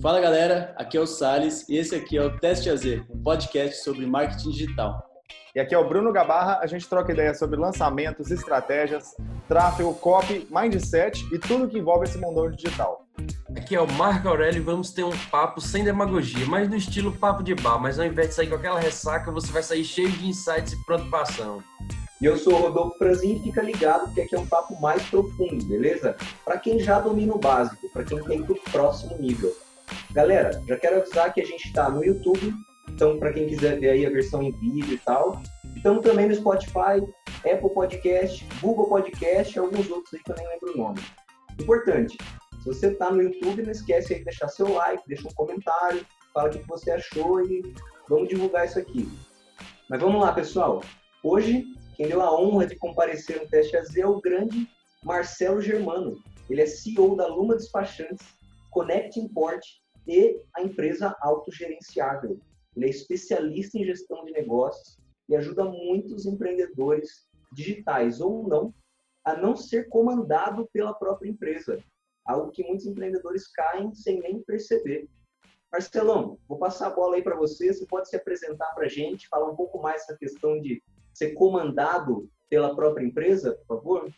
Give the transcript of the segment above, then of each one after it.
Fala galera, aqui é o Sales e esse aqui é o Teste AZ, um podcast sobre marketing digital. E aqui é o Bruno Gabarra, a gente troca ideias sobre lançamentos, estratégias, tráfego, copy, mindset e tudo que envolve esse mundão digital. Aqui é o Marco Aurélio e vamos ter um papo sem demagogia, mas no estilo papo de bar, mas ao invés de sair com aquela ressaca, você vai sair cheio de insights e pronto para ação. E eu sou o Rodolfo Franzin, fica ligado porque aqui é um papo mais profundo, beleza? Para quem já domina o básico, para quem tem o próximo nível. Galera, já quero avisar que a gente está no YouTube, então para quem quiser ver aí a versão em vídeo e tal. Estamos também no Spotify, Apple Podcast, Google Podcast e alguns outros aí que eu nem lembro o nome. Importante, se você está no YouTube, não esquece aí de deixar seu like, deixa um comentário, fala o que você achou e vamos divulgar isso aqui. Mas vamos lá, pessoal. Hoje, quem deu a honra de comparecer no Teste AZ é o grande Marcelo Germano. Ele é CEO da Luma Despachantes, Connect Import e a empresa autogerenciável. Ele é especialista em gestão de negócios e ajuda muitos empreendedores digitais ou não a não ser comandado pela própria empresa, algo que muitos empreendedores caem sem nem perceber. Marcelão, vou passar a bola aí para você. Você pode se apresentar para a gente, falar um pouco mais essa questão de ser comandado pela própria empresa, por favor?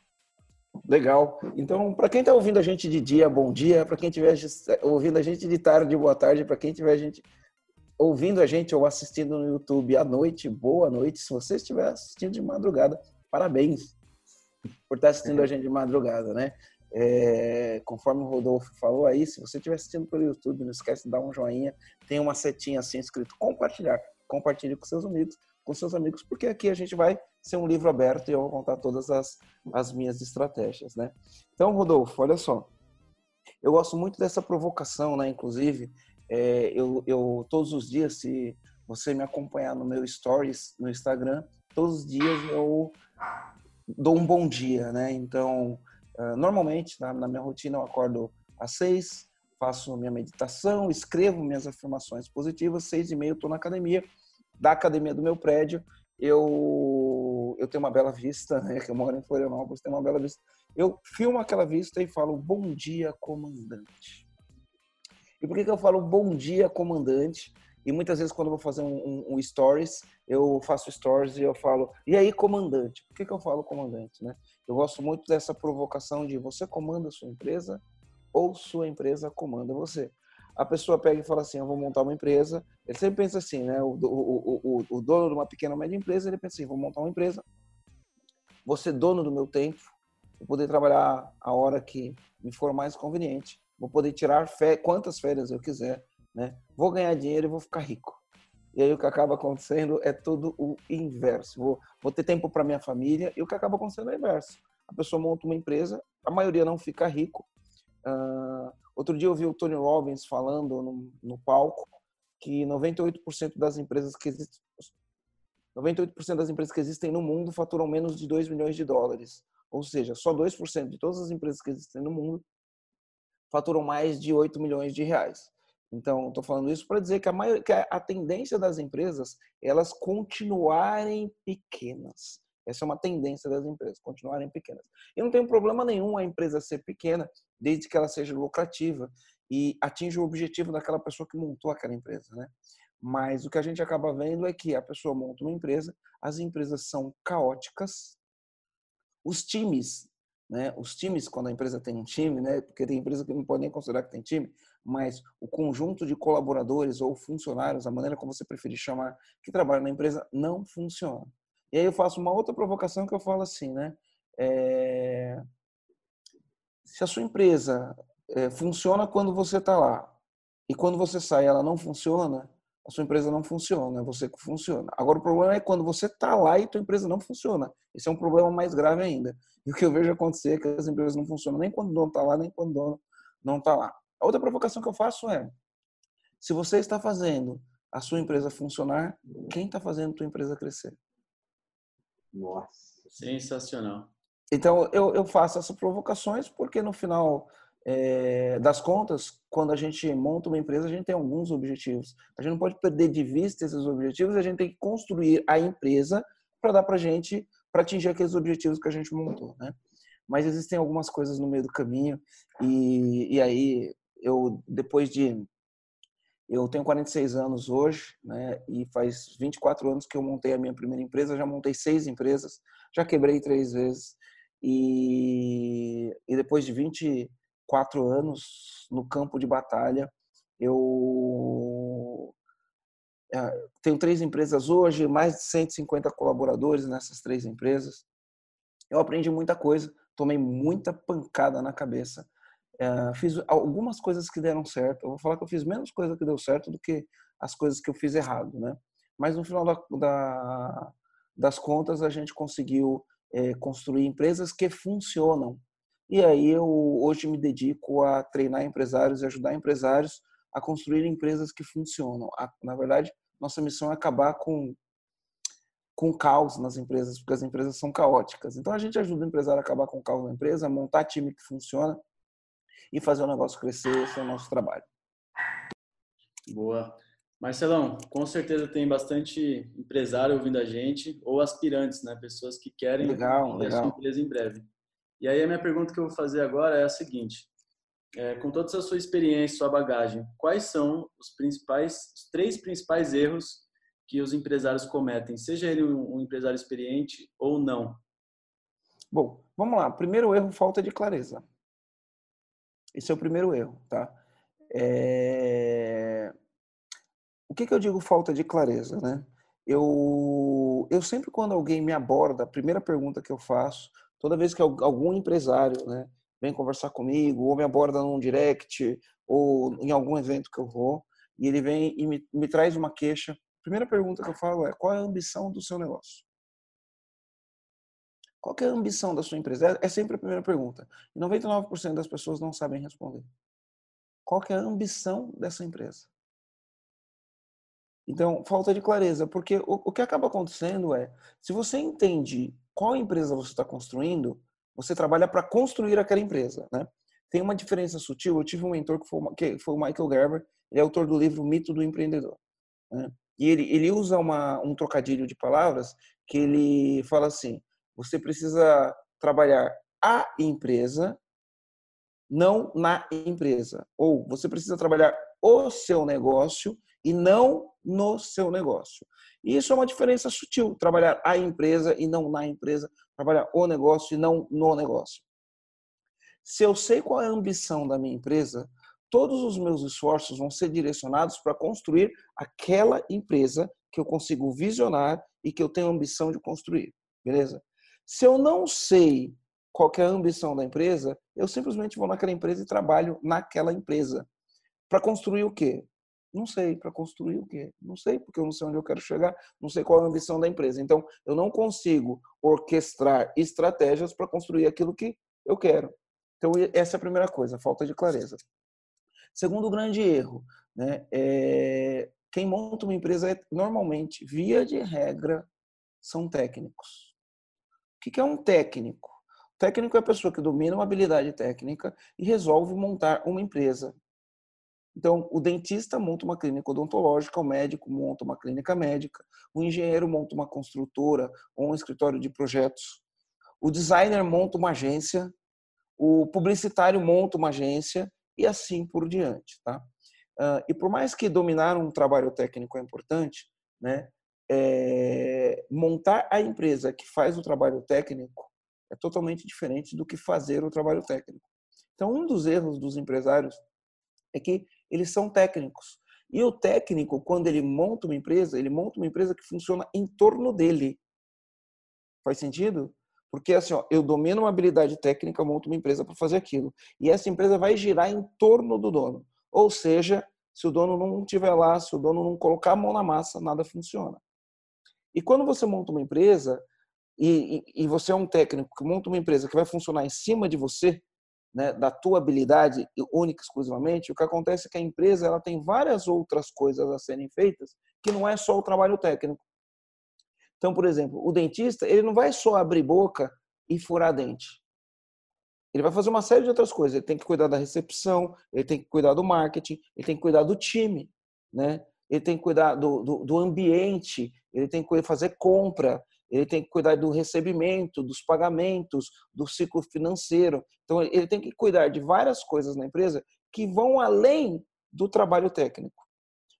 Legal. Então, para quem está ouvindo a gente de dia, bom dia. Para quem estiver ouvindo a gente de tarde, boa tarde. Para quem estiver gente ouvindo a gente ou assistindo no YouTube à noite, boa noite. Se você estiver assistindo de madrugada, parabéns por estar assistindo a gente de madrugada, né? É, conforme o Rodolfo falou aí, se você estiver assistindo pelo YouTube, não esquece de dar um joinha. Tem uma setinha assim escrito compartilhar. Compartilhe com seus amigos, com seus amigos, porque aqui a gente vai ser um livro aberto e eu vou contar todas as, as minhas estratégias, né? Então, Rodolfo, olha só. Eu gosto muito dessa provocação, né? Inclusive, é, eu, eu, todos os dias, se você me acompanhar no meu stories no Instagram, todos os dias eu dou um bom dia, né? Então, uh, normalmente, na, na, minha rotina, eu acordo às seis, faço minha meditação, escrevo minhas afirmações positivas, seis e meia eu estou na academia, da academia do meu prédio, eu, eu tenho uma bela vista, né? Que eu moro em Florianópolis, tenho uma bela vista. Eu filmo aquela vista e falo, bom dia, comandante. E por que, que eu falo bom dia, comandante? E muitas vezes, quando eu vou fazer um, um, um, stories, eu faço stories e eu falo, e aí, comandante? Por que, que eu falo comandante? Né? Eu gosto muito dessa provocação de você comanda a sua empresa ou sua empresa comanda você. A pessoa pega e fala assim, eu vou montar uma empresa. Ele sempre pensa assim, né? O, o, o, o dono de uma pequena ou média empresa, ele pensa assim, vou montar uma empresa, vou ser dono do meu tempo, vou poder trabalhar a hora que me for mais conveniente vou poder tirar fé, quantas férias eu quiser, né? Vou ganhar dinheiro e vou ficar rico. E aí o que acaba acontecendo é tudo o inverso. Vou, vou ter tempo para minha família e o que acaba acontecendo é o inverso. A pessoa monta uma empresa, a maioria não fica rico. Uh, outro dia eu vi o Tony Robbins falando no, no palco que 98% das empresas que existem 98% das empresas que existem no mundo faturam menos de 2 milhões de dólares. Ou seja, só 2% de todas as empresas que existem no mundo faturam mais de 8 milhões de reais. Então, estou falando isso para dizer que a, maior, que a tendência das empresas elas continuarem pequenas. Essa é uma tendência das empresas, continuarem pequenas. E não tem problema nenhum a empresa ser pequena, desde que ela seja lucrativa e atinja o objetivo daquela pessoa que montou aquela empresa, né? Mas o que a gente acaba vendo é que a pessoa monta uma empresa, as empresas são caóticas, os times né? Os times, quando a empresa tem um time, né? porque tem empresa que não pode nem considerar que tem time, mas o conjunto de colaboradores ou funcionários, a maneira como você preferir chamar, que trabalham na empresa, não funciona. E aí eu faço uma outra provocação que eu falo assim, né? É... Se a sua empresa é, funciona quando você está lá e quando você sai ela não funciona, a sua empresa não funciona, é você que funciona. Agora o problema é quando você está lá e tua empresa não funciona. Esse é um problema mais grave ainda. E o que eu vejo acontecer é que as empresas não funcionam nem quando o dono está lá, nem quando o dono não está lá. A outra provocação que eu faço é, se você está fazendo a sua empresa funcionar, quem está fazendo a tua empresa crescer? Nossa. Sensacional. Então, eu, eu faço essas provocações porque no final é, das contas, quando a gente monta uma empresa, a gente tem alguns objetivos. A gente não pode perder de vista esses objetivos, a gente tem que construir a empresa para dar para a gente, para atingir aqueles objetivos que a gente montou, né? Mas existem algumas coisas no meio do caminho e, e aí eu, depois de Eu tenho 46 anos hoje, né? E faz 24 anos que eu montei a minha primeira empresa. Já montei seis empresas, já quebrei três vezes. E, e depois de 24 anos no campo de batalha, eu é, tenho três empresas hoje, mais de 150 colaboradores nessas três empresas. Eu aprendi muita coisa, tomei muita pancada na cabeça. É, fiz algumas coisas que deram certo. Eu vou falar que eu fiz menos coisa que deu certo do que as coisas que eu fiz errado, né? Mas no final da, da, das contas, a gente conseguiu é, construir empresas que funcionam. E aí eu hoje me dedico a treinar empresários e ajudar empresários a construir empresas que funcionam. A, na verdade, nossa missão é acabar com com caos nas empresas, porque as empresas são caóticas. Então a gente ajuda o empresário a acabar com o caos na empresa, montar time que funciona e fazer o negócio crescer, esse é o nosso trabalho. Boa. Marcelão, com certeza tem bastante empresário ouvindo a gente, ou aspirantes, né? Pessoas que querem legal, legal. sua empresa em breve. E aí a minha pergunta que eu vou fazer agora é a seguinte: é, com toda a sua experiência, sua bagagem, quais são os principais, os três principais erros que os empresários cometem, seja ele um empresário experiente ou não? Bom, vamos lá. Primeiro erro, falta de clareza. Esse é o primeiro erro, tá? É... O que, que eu digo falta de clareza, né? Eu, eu sempre quando alguém me aborda, a primeira pergunta que eu faço, toda vez que algum empresário, né, vem conversar comigo, ou me aborda num direct, ou em algum evento que eu vou, e ele vem e me, me traz uma queixa. A primeira pergunta que eu falo é: qual é a ambição do seu negócio? Qual é a ambição da sua empresa? É, é sempre a primeira pergunta. E 99% das pessoas não sabem responder. Qual é a ambição dessa empresa? Então, falta de clareza, porque o, o que acaba acontecendo é, se você entende qual empresa você está construindo, você trabalha para construir aquela empresa, né? Tem uma diferença sutil. Eu tive um mentor que foi, que foi o Michael Gerber, ele é autor do livro Mito do Empreendedor. Né? E ele, ele usa uma, um trocadilho de palavras que ele fala assim: você precisa trabalhar a empresa, não na empresa. Ou você precisa trabalhar o seu negócio e não no seu negócio. E isso é uma diferença sutil, trabalhar a empresa e não na empresa, trabalhar o negócio e não no negócio. Se eu sei qual é a ambição da minha empresa, todos os meus esforços vão ser direcionados para construir aquela empresa que eu consigo visionar e que eu tenho ambição de construir, beleza? Se eu não sei qual é a ambição da empresa, eu simplesmente vou naquela empresa e trabalho naquela empresa. Para construir o quê? Não sei. Para construir o quê? Não sei, porque eu não sei onde eu quero chegar, não sei qual é a ambição da empresa. Então, eu não consigo orquestrar estratégias para construir aquilo que eu quero. Então, essa é a primeira coisa, falta de clareza. Segundo grande erro, né, é, quem monta uma empresa é, normalmente, via de regra, são técnicos. O que é um técnico? O técnico é a pessoa que domina uma habilidade técnica e resolve montar uma empresa. Então, o dentista monta uma clínica odontológica, o médico monta uma clínica médica, o engenheiro monta uma construtora ou um escritório de projetos, o designer monta uma agência, o publicitário monta uma agência e assim por diante, tá? Uh, e por mais que dominar um trabalho técnico é importante, né? É, montar a empresa que faz o trabalho técnico é totalmente diferente do que fazer o trabalho técnico. Então, um dos erros dos empresários é que eles são técnicos. E o técnico, quando ele monta uma empresa, ele monta uma empresa que funciona em torno dele. Faz sentido? Porque assim, ó, eu domino uma habilidade técnica, monto uma empresa para fazer aquilo. E essa empresa vai girar em torno do dono. Ou seja, se o dono não estiver lá, se o dono não colocar a mão na massa, nada funciona. E quando você monta uma empresa, e, e, e você é um técnico que monta uma empresa que vai funcionar em cima de você, né, da tua habilidade única exclusivamente, o que acontece é que a empresa ela tem várias outras coisas a serem feitas que não é só o trabalho técnico. Então, por exemplo, o dentista ele não vai só abrir boca e furar dente. Ele vai fazer uma série de outras coisas. Ele tem que cuidar da recepção, ele tem que cuidar do marketing, ele tem que cuidar do time, né? Ele tem que cuidar do, do, do ambiente, ele tem que fazer compra, ele tem que cuidar do recebimento, dos pagamentos, do ciclo financeiro. Então, ele tem que cuidar de várias coisas na empresa que vão além do trabalho técnico.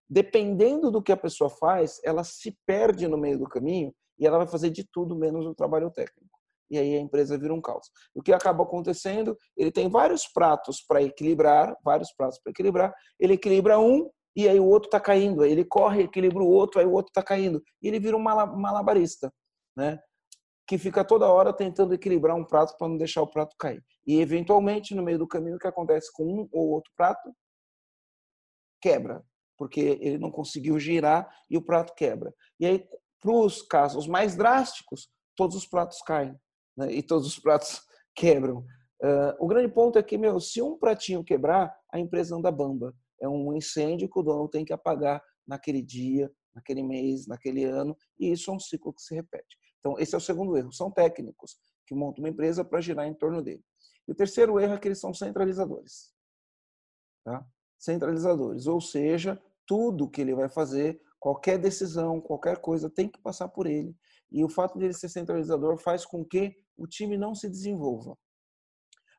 dependendo do que a pessoa faz, ela se perde no meio do caminho e ela vai fazer de tudo menos o trabalho técnico. E aí a empresa vira um caos. O que acaba acontecendo? Ele tem vários pratos para equilibrar, vários pratos para equilibrar. Ele equilibra um e aí o outro está caindo. Ele corre, equilibra o outro, aí o outro está caindo. E ele vira um malabarista, né? Que fica toda hora tentando equilibrar um prato para não deixar o prato cair. E eventualmente no meio do caminho o que acontece com um ou outro prato quebra, porque ele não conseguiu girar e o prato quebra. E aí para os casos mais drásticos, todos os pratos caem né? e todos os pratos quebram. Uh, o grande ponto é que, meu, se um pratinho quebrar, a empresa anda bamba. É um incêndio que o dono tem que apagar naquele dia, naquele mês, naquele ano, e isso é um ciclo que se repete. Então, esse é o segundo erro. São técnicos que montam uma empresa para girar em torno dele. E o terceiro erro é que eles são centralizadores. Tá? Centralizadores, ou seja, tudo que ele vai fazer, qualquer decisão, qualquer coisa, tem que passar por ele. E o fato de ele ser centralizador faz com que o time não se desenvolva.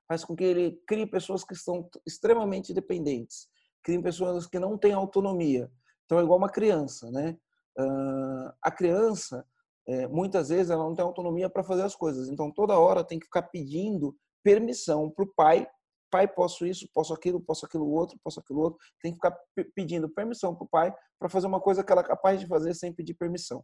Faz com que ele crie pessoas que estão extremamente dependentes, crie pessoas que não têm autonomia. Então é igual uma criança, né? Uh, a criança, é, muitas vezes, ela não tem autonomia para fazer as coisas. Então toda hora tem que ficar pedindo permissão para o pai. Pai, posso isso, posso aquilo, posso aquilo outro, posso aquilo outro. Tem que ficar pedindo permissão para o pai para fazer uma coisa que ela é capaz de fazer sem pedir permissão.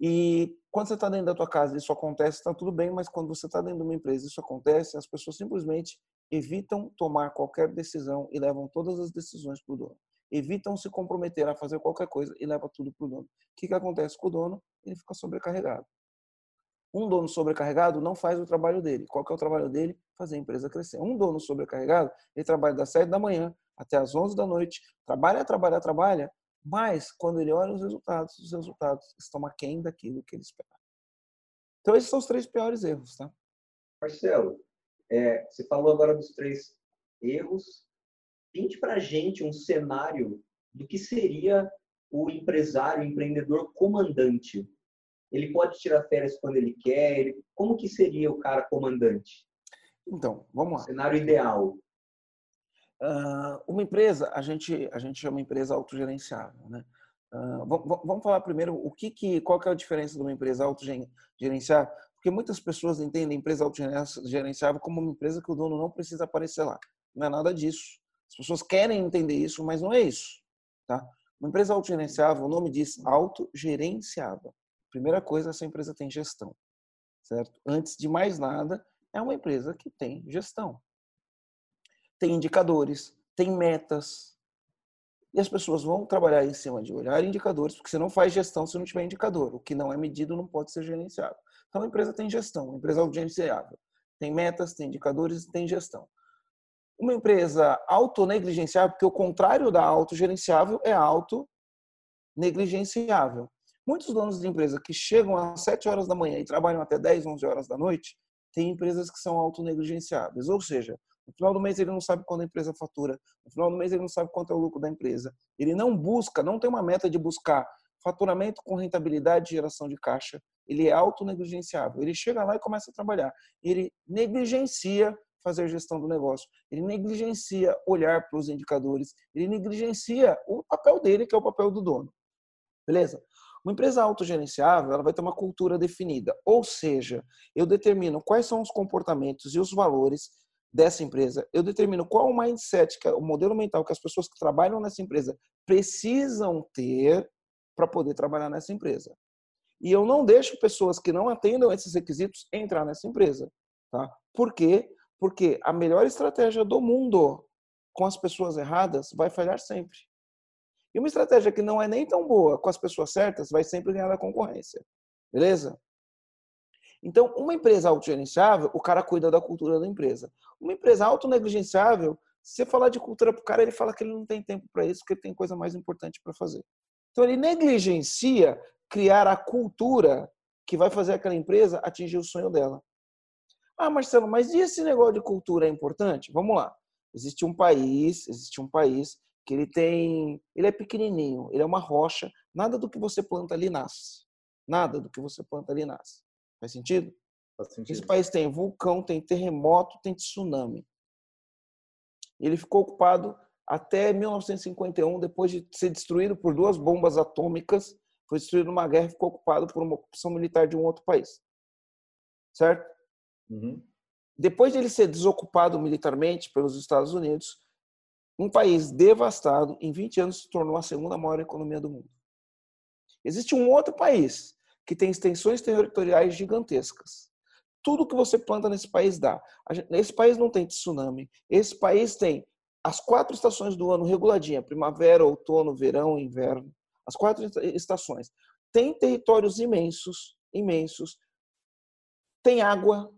E quando você está dentro da tua casa isso acontece, está tudo bem, mas quando você está dentro de uma empresa isso acontece, as pessoas simplesmente evitam tomar qualquer decisão e levam todas as decisões para o dono. Evitam se comprometer a fazer qualquer coisa e leva tudo para o dono. O que, que acontece com o dono? Ele fica sobrecarregado. Um dono sobrecarregado não faz o trabalho dele. Qual que é o trabalho dele? Fazer a empresa crescer. Um dono sobrecarregado, ele trabalha das 7 da manhã até as 11 da noite, trabalha, trabalha, trabalha, mas, quando ele olha os resultados, os resultados estão aquém daquilo que ele espera. Então, esses são os três piores erros, tá? Marcelo, é, você falou agora dos três erros. Pinte para a gente um cenário do que seria o empresário, o empreendedor comandante. Ele pode tirar férias quando ele quer? Ele, como que seria o cara comandante? Então, vamos lá. O cenário ideal. Uh, uma empresa, a gente, a gente chama empresa autogerenciável, né? Uh, vamos falar primeiro o que, que qual que é a diferença de uma empresa autogerenciável, porque muitas pessoas entendem empresa autogerenciável como uma empresa que o dono não precisa aparecer lá. Não é nada disso. As pessoas querem entender isso, mas não é isso, tá? Uma empresa autogerenciável, o nome diz autogerenciável. Primeira coisa, essa empresa tem gestão, certo? Antes de mais nada, é uma empresa que tem gestão tem indicadores, tem metas. E as pessoas vão trabalhar em cima de olhar indicadores, porque você não faz gestão se não tiver indicador. O que não é medido não pode ser gerenciado. Então a empresa tem gestão, uma empresa autogerenciável. Tem metas, tem indicadores e tem gestão. Uma empresa autonegligenciável, porque o contrário da autogerenciável é autonegligenciável. Muitos donos de empresa que chegam às 7 horas da manhã e trabalham até 10, 11 horas da noite, têm empresas que são autonegligenciáveis. Ou seja, no final do mês ele não sabe quando a empresa fatura. No final do mês ele não sabe quanto é o lucro da empresa. Ele não busca, não tem uma meta de buscar faturamento com rentabilidade e geração de caixa. Ele é autonegligenciável. Ele chega lá e começa a trabalhar. Ele negligencia fazer gestão do negócio. Ele negligencia olhar para os indicadores. Ele negligencia o papel dele, que é o papel do dono. Beleza? Uma empresa autogerenciável, ela vai ter uma cultura definida. Ou seja, eu determino quais são os comportamentos e os valores dessa empresa, eu determino qual o mindset, o modelo mental que as pessoas que trabalham nessa empresa precisam ter para poder trabalhar nessa empresa. E eu não deixo pessoas que não atendam esses requisitos entrar nessa empresa, tá? Por quê? Porque a melhor estratégia do mundo com as pessoas erradas vai falhar sempre. E uma estratégia que não é nem tão boa com as pessoas certas vai sempre ganhar da concorrência. Beleza? Então, uma empresa autogerenciável, o cara cuida da cultura da empresa. Uma empresa autonegligenciável, se você falar de cultura para o cara, ele fala que ele não tem tempo para isso, porque ele tem coisa mais importante para fazer. Então, ele negligencia criar a cultura que vai fazer aquela empresa atingir o sonho dela. Ah, Marcelo, mas e esse negócio de cultura é importante? Vamos lá. Existe um país, existe um país que ele tem, ele é pequenininho, ele é uma rocha, nada do que você planta ali nasce. Nada do que você planta ali nasce. Faz sentido? Faz sentido. Esse país tem vulcão, tem terremoto, tem tsunami. Ele ficou ocupado até 1951, depois de ser destruído por duas bombas atômicas, foi destruído numa guerra e ficou ocupado por uma opção militar de um outro país. Certo? Uhum. Depois de ele ser desocupado militarmente pelos Estados Unidos, um país devastado, em 20 anos se tornou a segunda maior economia do mundo. Existe um outro país que tem extensões territoriais gigantescas. Tudo que você planta nesse país dá. Esse país não tem tsunami. Esse país tem as quatro estações do ano reguladinha: primavera, outono, verão, inverno. As quatro estações. Tem territórios imensos, imensos. Tem água,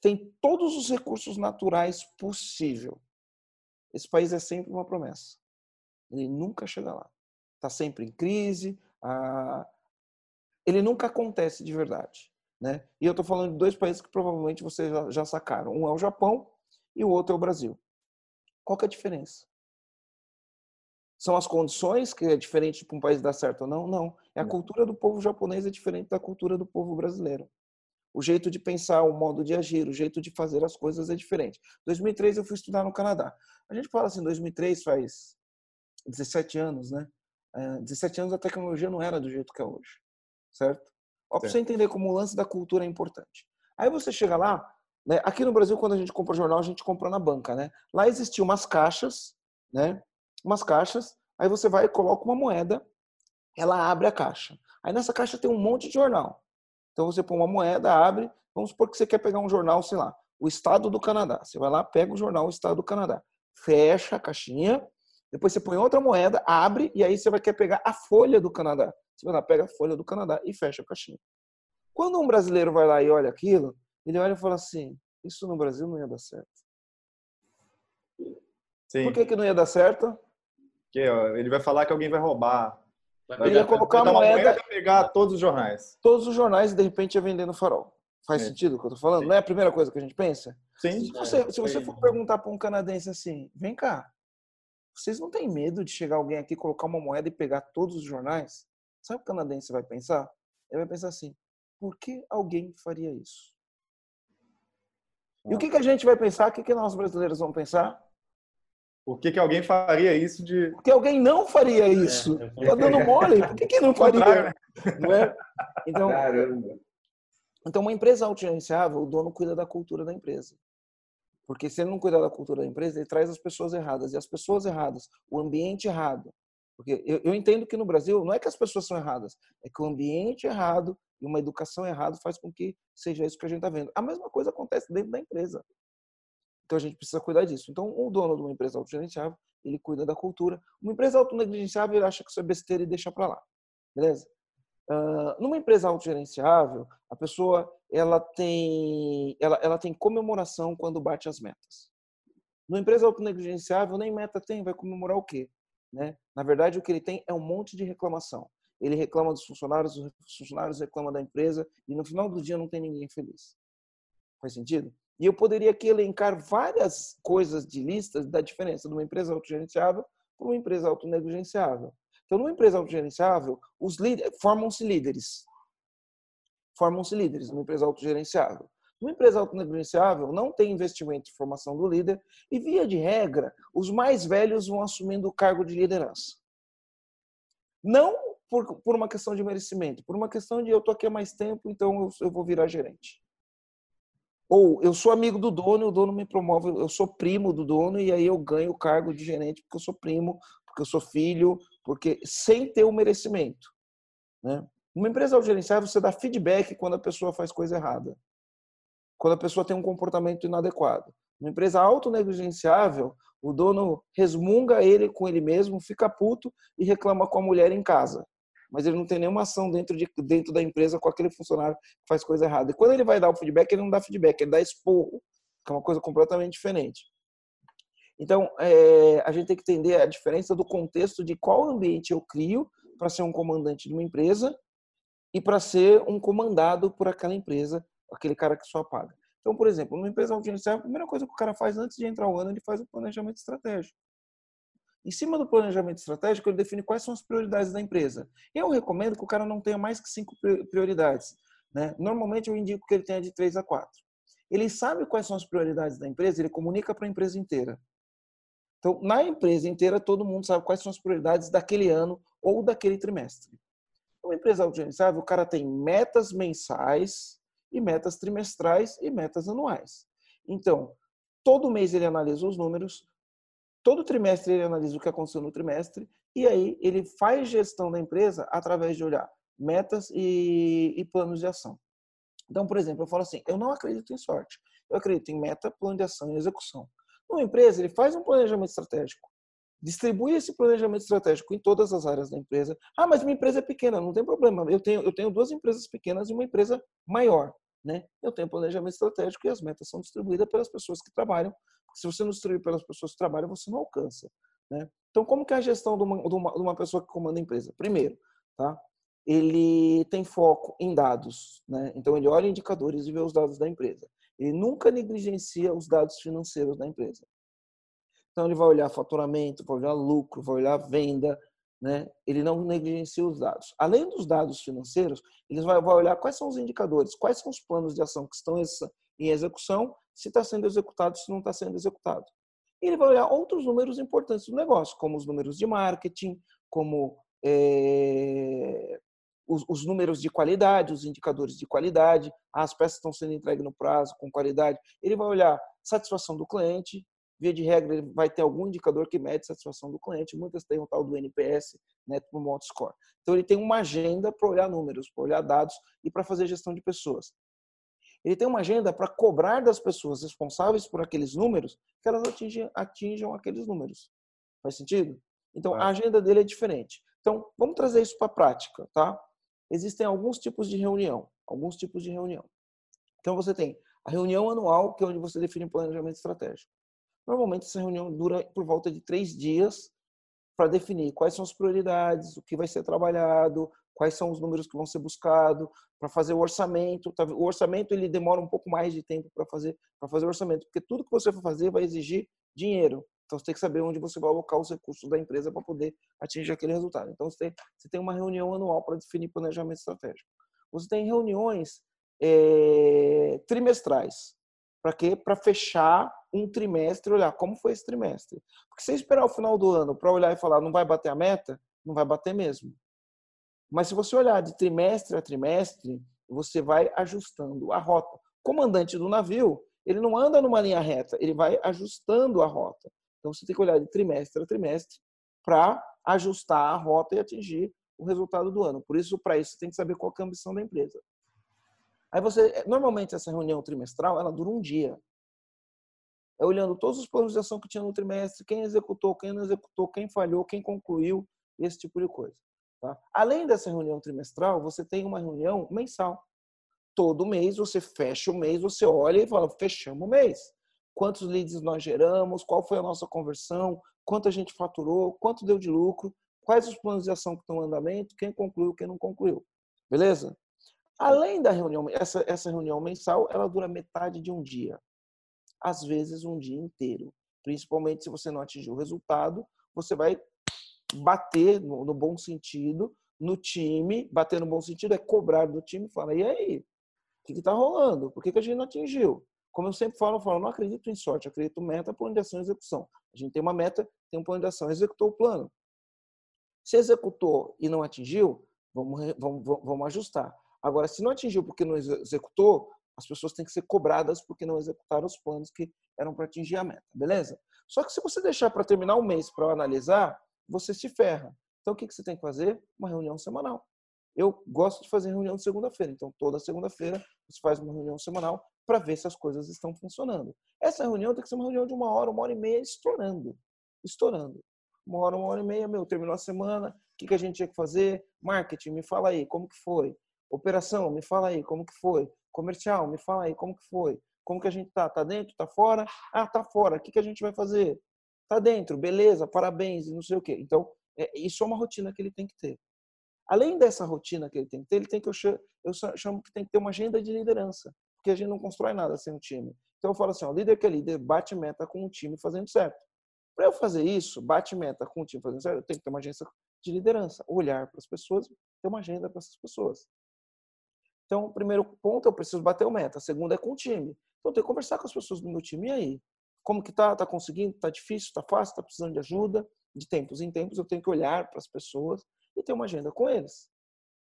tem todos os recursos naturais possível. Esse país é sempre uma promessa. Ele nunca chega lá. Está sempre em crise. Ele nunca acontece de verdade. Né? E eu estou falando de dois países que provavelmente vocês já sacaram. Um é o Japão e o outro é o Brasil. Qual que é a diferença? São as condições que é diferente para um país dar certo ou não? Não. É a cultura do povo japonês é diferente da cultura do povo brasileiro. O jeito de pensar, o modo de agir, o jeito de fazer as coisas é diferente. 2003 eu fui estudar no Canadá. A gente fala assim, 2003 faz 17 anos, né? É, 17 anos a tecnologia não era do jeito que é hoje, certo? Ó, para você entender como o lance da cultura é importante. Aí você chega lá, né? Aqui no Brasil, quando a gente compra jornal, a gente compra na banca, né? Lá existiam umas caixas, né? Umas caixas. Aí você vai e coloca uma moeda, ela abre a caixa. Aí nessa caixa tem um monte de jornal. Então você põe uma moeda, abre. Vamos supor que você quer pegar um jornal, sei lá, o Estado do Canadá. Você vai lá, pega o jornal o Estado do Canadá, fecha a caixinha, depois você põe outra moeda, abre e aí você vai querer pegar a folha do Canadá. Você vai lá, pega a folha do Canadá e fecha a caixinha. Quando um brasileiro vai lá e olha aquilo, ele olha e fala assim: Isso no Brasil não ia dar certo. Sim. Por que, que não ia dar certo? Porque ó, ele vai falar que alguém vai roubar. Vai, Ele ia colocar vai a moeda- e pegar todos os jornais. Todos os jornais e de repente ia vender no farol. Faz É. sentido o que eu tô falando? Não é a primeira coisa que a gente pensa? Sim. Se você, se você for perguntar para um canadense assim, vem cá, vocês não têm medo de chegar alguém aqui, colocar uma moeda e pegar todos os jornais? Sabe o canadense vai pensar? Ele vai pensar assim, por que alguém faria isso? E o que, que a gente vai pensar? O que, que nós brasileiros vamos pensar? Por que, que alguém faria isso de. Porque alguém não faria isso. É, Tá dando mole. Por que, que não faria? Não é? Então, Caramba. Então, uma empresa autogerenciável, o dono cuida da cultura da empresa. Porque se ele não cuidar da cultura da empresa, ele traz as pessoas erradas. E as pessoas erradas, o ambiente errado. Porque eu, eu entendo que no Brasil, não é que as pessoas são erradas, é que o ambiente errado e uma educação errada faz com que seja isso que a gente está vendo. A mesma coisa acontece dentro da empresa. Então, a gente precisa cuidar disso. Então, o dono de uma empresa autogerenciável, ele cuida da cultura. Uma empresa autonegligenciável, ele acha que isso é besteira e deixa para lá. Beleza? Ah, numa empresa autogerenciável, a pessoa ela tem ela, ela tem comemoração quando bate as metas. Numa empresa autonegligenciável, nem meta tem, vai comemorar o quê? Né? Na verdade, o que ele tem é um monte de reclamação. Ele reclama dos funcionários, os funcionários reclamam da empresa e no final do dia não tem ninguém feliz. Faz sentido? E eu poderia aqui elencar várias coisas de listas da diferença de uma empresa autogerenciável para uma empresa autonegligenciável. Então, numa empresa autogerenciável, os líderes formam-se líderes. Formam-se líderes numa empresa autogerenciável. Numa empresa autonegligenciável, não tem investimento em formação do líder e, via de regra, os mais velhos vão assumindo o cargo de liderança. Não por, por uma questão de merecimento, por uma questão de eu tô aqui há mais tempo, então eu, eu vou virar gerente. Ou eu sou amigo do dono e o dono me promove, eu sou primo do dono e aí eu ganho o cargo de gerente porque eu sou primo, porque eu sou filho, porque sem ter o merecimento. Né? Uma empresa autogerenciável, você dá feedback quando a pessoa faz coisa errada. Quando a pessoa tem um comportamento inadequado. Uma empresa autonegligenciável, o dono resmunga ele com ele mesmo, fica puto e reclama com a mulher em casa. Mas ele não tem nenhuma ação dentro, de, dentro da empresa com aquele funcionário que faz coisa errada. E quando ele vai dar o feedback, ele não dá feedback, ele dá esporro, que é uma coisa completamente diferente. Então, é, a gente tem que entender a diferença do contexto de qual ambiente eu crio para ser um comandante de uma empresa e para ser um comandado por aquela empresa, aquele cara que só paga. Então, por exemplo, numa empresa autogerenciável, a primeira coisa que o cara faz antes de entrar o ano, ele faz o planejamento estratégico. Em cima do planejamento estratégico, ele define quais são as prioridades da empresa. Eu recomendo que o cara não tenha mais que cinco prioridades. Né? Normalmente, eu indico que ele tenha de três a quatro. Ele sabe quais são as prioridades da empresa, ele comunica para a empresa inteira. Então, na empresa inteira, todo mundo sabe quais são as prioridades daquele ano ou daquele trimestre. Uma empresa autogerenciável, o cara tem metas mensais e metas trimestrais e metas anuais. Então, todo mês ele analisa os números, todo trimestre ele analisa o que aconteceu no trimestre e aí ele faz gestão da empresa através de olhar metas e, e planos de ação. Então, por exemplo, eu falo assim, eu não acredito em sorte. Eu acredito em meta, plano de ação e execução. Uma empresa, ele faz um planejamento estratégico, distribui esse planejamento estratégico em todas as áreas da empresa. Ah, mas minha empresa é pequena, não tem problema. Eu tenho, eu tenho duas empresas pequenas e uma empresa maior. Né? Eu tenho planejamento estratégico e as metas são distribuídas pelas pessoas que trabalham. Se você não distribui pelas pessoas que trabalham, você não alcança. Né? Então, como que é a gestão de uma, de uma, de uma pessoa que comanda a empresa? Primeiro, tá? ele tem foco em dados. Né? Então, ele olha indicadores e vê os dados da empresa. Ele nunca negligencia os dados financeiros da empresa. Então, ele vai olhar faturamento, vai olhar lucro, vai olhar venda, né? Ele não negligencia os dados. Além dos dados financeiros, ele vai, olhar quais são os indicadores, quais são os planos de ação que estão em execução, se está sendo executado, se não está sendo executado. E ele vai olhar outros números importantes do negócio, como os números de marketing, como é, os, os, números de qualidade, os indicadores de qualidade, as peças estão sendo entregues no prazo, com qualidade. Ele vai olhar satisfação do cliente, via de regra, ele vai ter algum indicador que mede satisfação do cliente. Muitas têm o tal do NPS, Net Promoter Score. Então, ele tem uma agenda para olhar números, para olhar dados e para fazer gestão de pessoas. Ele tem uma agenda para cobrar das pessoas responsáveis por aqueles números que elas atinjam, atinjam aqueles números. Faz sentido? Então, a agenda dele é diferente. Então, vamos trazer isso para a prática, tá? Existem alguns tipos de reunião, alguns tipos de reunião. Então, você tem a reunião anual, que é onde você define o planejamento estratégico. Normalmente, essa reunião dura por volta de três dias para definir quais são as prioridades, o que vai ser trabalhado, quais são os números que vão ser buscados, para fazer o orçamento. Tá, o orçamento ele demora um pouco mais de tempo para fazer para fazer o orçamento, porque tudo que você for fazer vai exigir dinheiro. Então você tem que saber onde você vai alocar os recursos da empresa para poder atingir aquele resultado. Então você tem, você tem uma reunião anual para definir planejamento estratégico. Você tem reuniões é, trimestrais. Para quê? Para fechar um trimestre, olhar como foi esse trimestre. Porque se esperar o final do ano para olhar e falar não vai bater a meta, não vai bater mesmo. Mas se você olhar de trimestre a trimestre, você vai ajustando a rota. Comandante do navio, ele não anda numa linha reta, ele vai ajustando a rota. Então você tem que olhar de trimestre a trimestre para ajustar a rota e atingir o resultado do ano. Por isso, para isso, você tem que saber qual é a ambição da empresa. Aí você, normalmente essa reunião trimestral, ela dura um dia. É olhando todos os planos de ação que tinha no trimestre, quem executou, quem não executou, quem falhou, quem concluiu, esse tipo de coisa. Tá? Além dessa reunião trimestral, você tem uma reunião mensal. Todo mês você fecha o mês, você olha e fala, fechamos o mês. Quantos leads nós geramos, qual foi a nossa conversão, quanto a gente faturou, quanto deu de lucro, quais os planos de ação que estão em andamento, quem concluiu, quem não concluiu. Beleza? Além da reunião, essa, essa reunião mensal, ela dura metade de um dia. Às vezes um dia inteiro. Principalmente se você não atingir o resultado, você vai bater no, no bom sentido no time. Bater no bom sentido é cobrar do time e falar, e aí? O que está rolando? Por que, que a gente não atingiu? Como eu sempre falo, eu falo, não acredito em sorte, acredito em meta, plano de ação e execução. A gente tem uma meta, tem um plano de ação, executou o plano. Se executou e não atingiu, vamos, vamos, vamos ajustar. Agora, se não atingiu porque não executou, as pessoas têm que ser cobradas porque não executaram os planos que eram para atingir a meta, beleza? Só que se você deixar para terminar o mês para analisar, você se ferra. Então, o que você tem que fazer? Uma reunião semanal. Eu gosto de fazer reunião de segunda-feira. Então, toda segunda-feira você faz uma reunião semanal para ver se as coisas estão funcionando. Essa reunião tem que ser uma reunião de uma hora, uma hora e meia, estourando. Estourando. Uma hora, uma hora e meia, meu, terminou a semana, o que, que a gente tinha que fazer? Marketing, me fala aí, como que foi? Operação, me fala aí, como que foi? Comercial, me fala aí, como que foi? Como que a gente tá? Tá dentro? Tá fora? Ah, tá fora. O que, que a gente vai fazer? Tá dentro, beleza, parabéns, não sei o quê. Então, é, isso é uma rotina que ele tem que ter. Além dessa rotina que ele tem que ter, ele tem que, eu chamo, eu chamo que tem que ter uma agenda de liderança, porque a gente não constrói nada sem um time. Então, eu falo assim, o líder que é líder bate meta com o time fazendo certo. Para eu fazer isso, bate meta com o time fazendo certo, eu tenho que ter uma agência de liderança, olhar para as pessoas, ter uma agenda para essas pessoas. Então, o primeiro ponto, eu preciso bater o meta. A segunda é com o time. Então, eu tenho que conversar com as pessoas do meu time. E aí? Como que tá? Tá conseguindo? Tá difícil? Tá fácil? Tá precisando de ajuda? De tempos em tempos eu tenho que olhar para as pessoas e ter uma agenda com eles.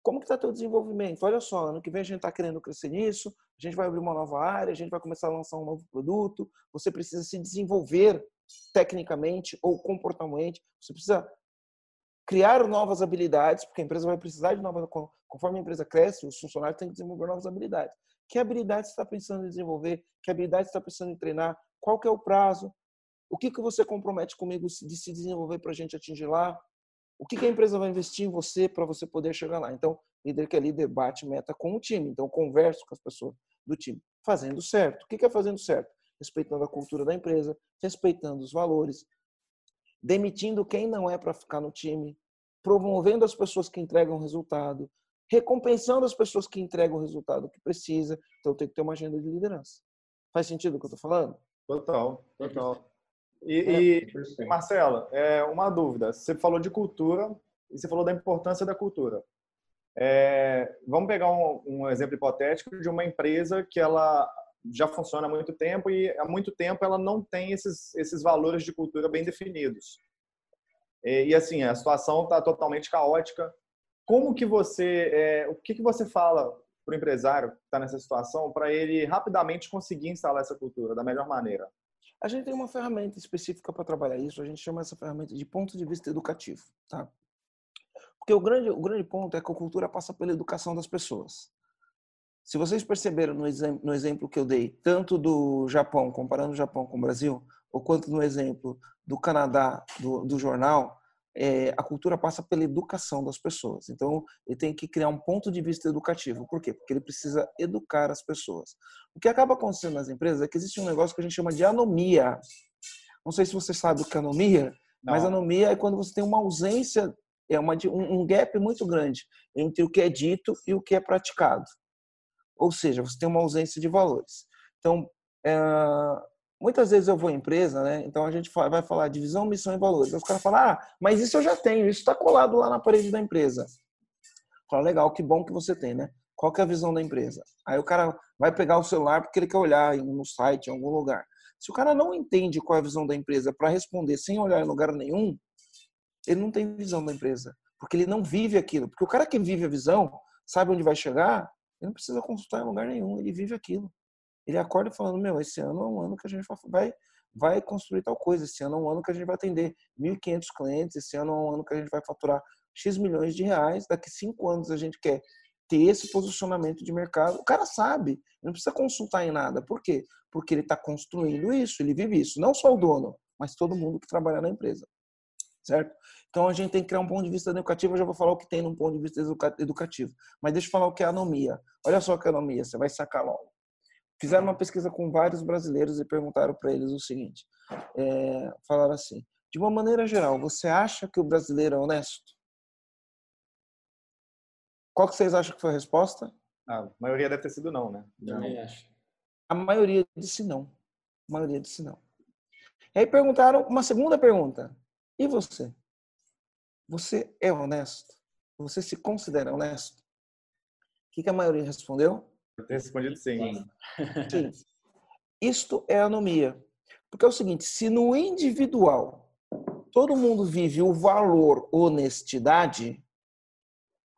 Como que está teu desenvolvimento? Olha só, ano que vem a gente está querendo crescer nisso, a gente vai abrir uma nova área, a gente vai começar a lançar um novo produto. Você precisa se desenvolver tecnicamente ou comportamentalmente. Você precisa criar novas habilidades, porque a empresa vai precisar de novas. Conforme a empresa cresce, os funcionários têm que desenvolver novas habilidades. Que habilidades você está pensando em desenvolver? Que habilidades você está pensando em treinar? Qual que é o prazo? O que, que você compromete comigo de se desenvolver para a gente atingir lá? O que, que a empresa vai investir em você para você poder chegar lá? Então, líder que é líder bate meta com o time. Então, converso com as pessoas do time. Fazendo certo. O que, que é fazendo certo? Respeitando a cultura da empresa, respeitando os valores, demitindo quem não é para ficar no time, promovendo as pessoas que entregam resultado, recompensando as pessoas que entregam o resultado que precisa. Então, tem que ter uma agenda de liderança. Faz sentido o que eu estou falando? Total, total. E, e Marcelo, é, uma dúvida. Você falou de cultura e você falou da importância da cultura. É, vamos pegar um, um, exemplo hipotético de uma empresa que ela já funciona há muito tempo e há muito tempo ela não tem esses, esses valores de cultura bem definidos. E, e assim, a situação está totalmente caótica. Como que você, é, o que, que você fala para o empresário que está nessa situação para ele rapidamente conseguir instalar essa cultura da melhor maneira? A gente tem uma ferramenta específica para trabalhar isso, a gente chama essa ferramenta de ponto de vista educativo, tá? Porque o grande, o grande ponto é que a cultura passa pela educação das pessoas. Se vocês perceberam no, exemplo, no exemplo que eu dei, tanto do Japão, comparando o Japão com o Brasil, ou quanto no exemplo do Canadá, do, do jornal, é, a cultura passa pela educação das pessoas. Então, ele tem que criar um ponto de vista educativo. Por quê? Porque ele precisa educar as pessoas. O que acaba acontecendo nas empresas é que existe um negócio que a gente chama de anomia. Não sei se você sabe o que é anomia, Não. mas anomia é quando você tem uma ausência, é uma, um gap muito grande entre o que é dito e o que é praticado. Ou seja, você tem uma ausência de valores. Então, é, Muitas vezes eu vou em empresa, né? Então a gente vai falar de visão, missão e valores. Aí os caras falam, ah, mas isso eu já tenho, isso está colado lá na parede da empresa. Fala, legal, que bom que você tem, né? Qual que é a visão da empresa? Aí o cara vai pegar o celular porque ele quer olhar no site, em algum lugar. Se o cara não entende qual é a visão da empresa para responder sem olhar em lugar nenhum, ele não tem visão da empresa. Porque ele não vive aquilo. Porque o cara que vive a visão, sabe onde vai chegar, ele não precisa consultar em lugar nenhum, ele vive aquilo ele acorda falando, meu, esse ano é um ano que a gente vai, vai construir tal coisa, esse ano é um ano que a gente vai atender 1.500 clientes, esse ano é um ano que a gente vai faturar X milhões de reais, daqui cinco anos a gente quer ter esse posicionamento de mercado. O cara sabe, não precisa consultar em nada. Por quê? Porque ele está construindo isso, ele vive isso. Não só o dono, mas todo mundo que trabalha na empresa. Certo? Então a gente tem que criar um ponto de vista educativo. Eu já vou falar o que tem num ponto de vista educativo. Mas deixa eu falar o que é anomia. Olha só o que é anomia, você vai sacar logo fizeram uma pesquisa com vários brasileiros e perguntaram para eles o seguinte: é, falaram assim, de uma maneira geral, você acha que o brasileiro é honesto? Qual que vocês acham que foi a resposta? A maioria deve ter sido não, né? Acho. A maioria disse não. A maioria disse não. E aí perguntaram uma segunda pergunta. E você? Você é honesto? Você se considera honesto? O que, que a maioria respondeu? Eu tenho respondido sim. sim. Isto é anomia. Porque é o seguinte, se no individual todo mundo vive o valor honestidade,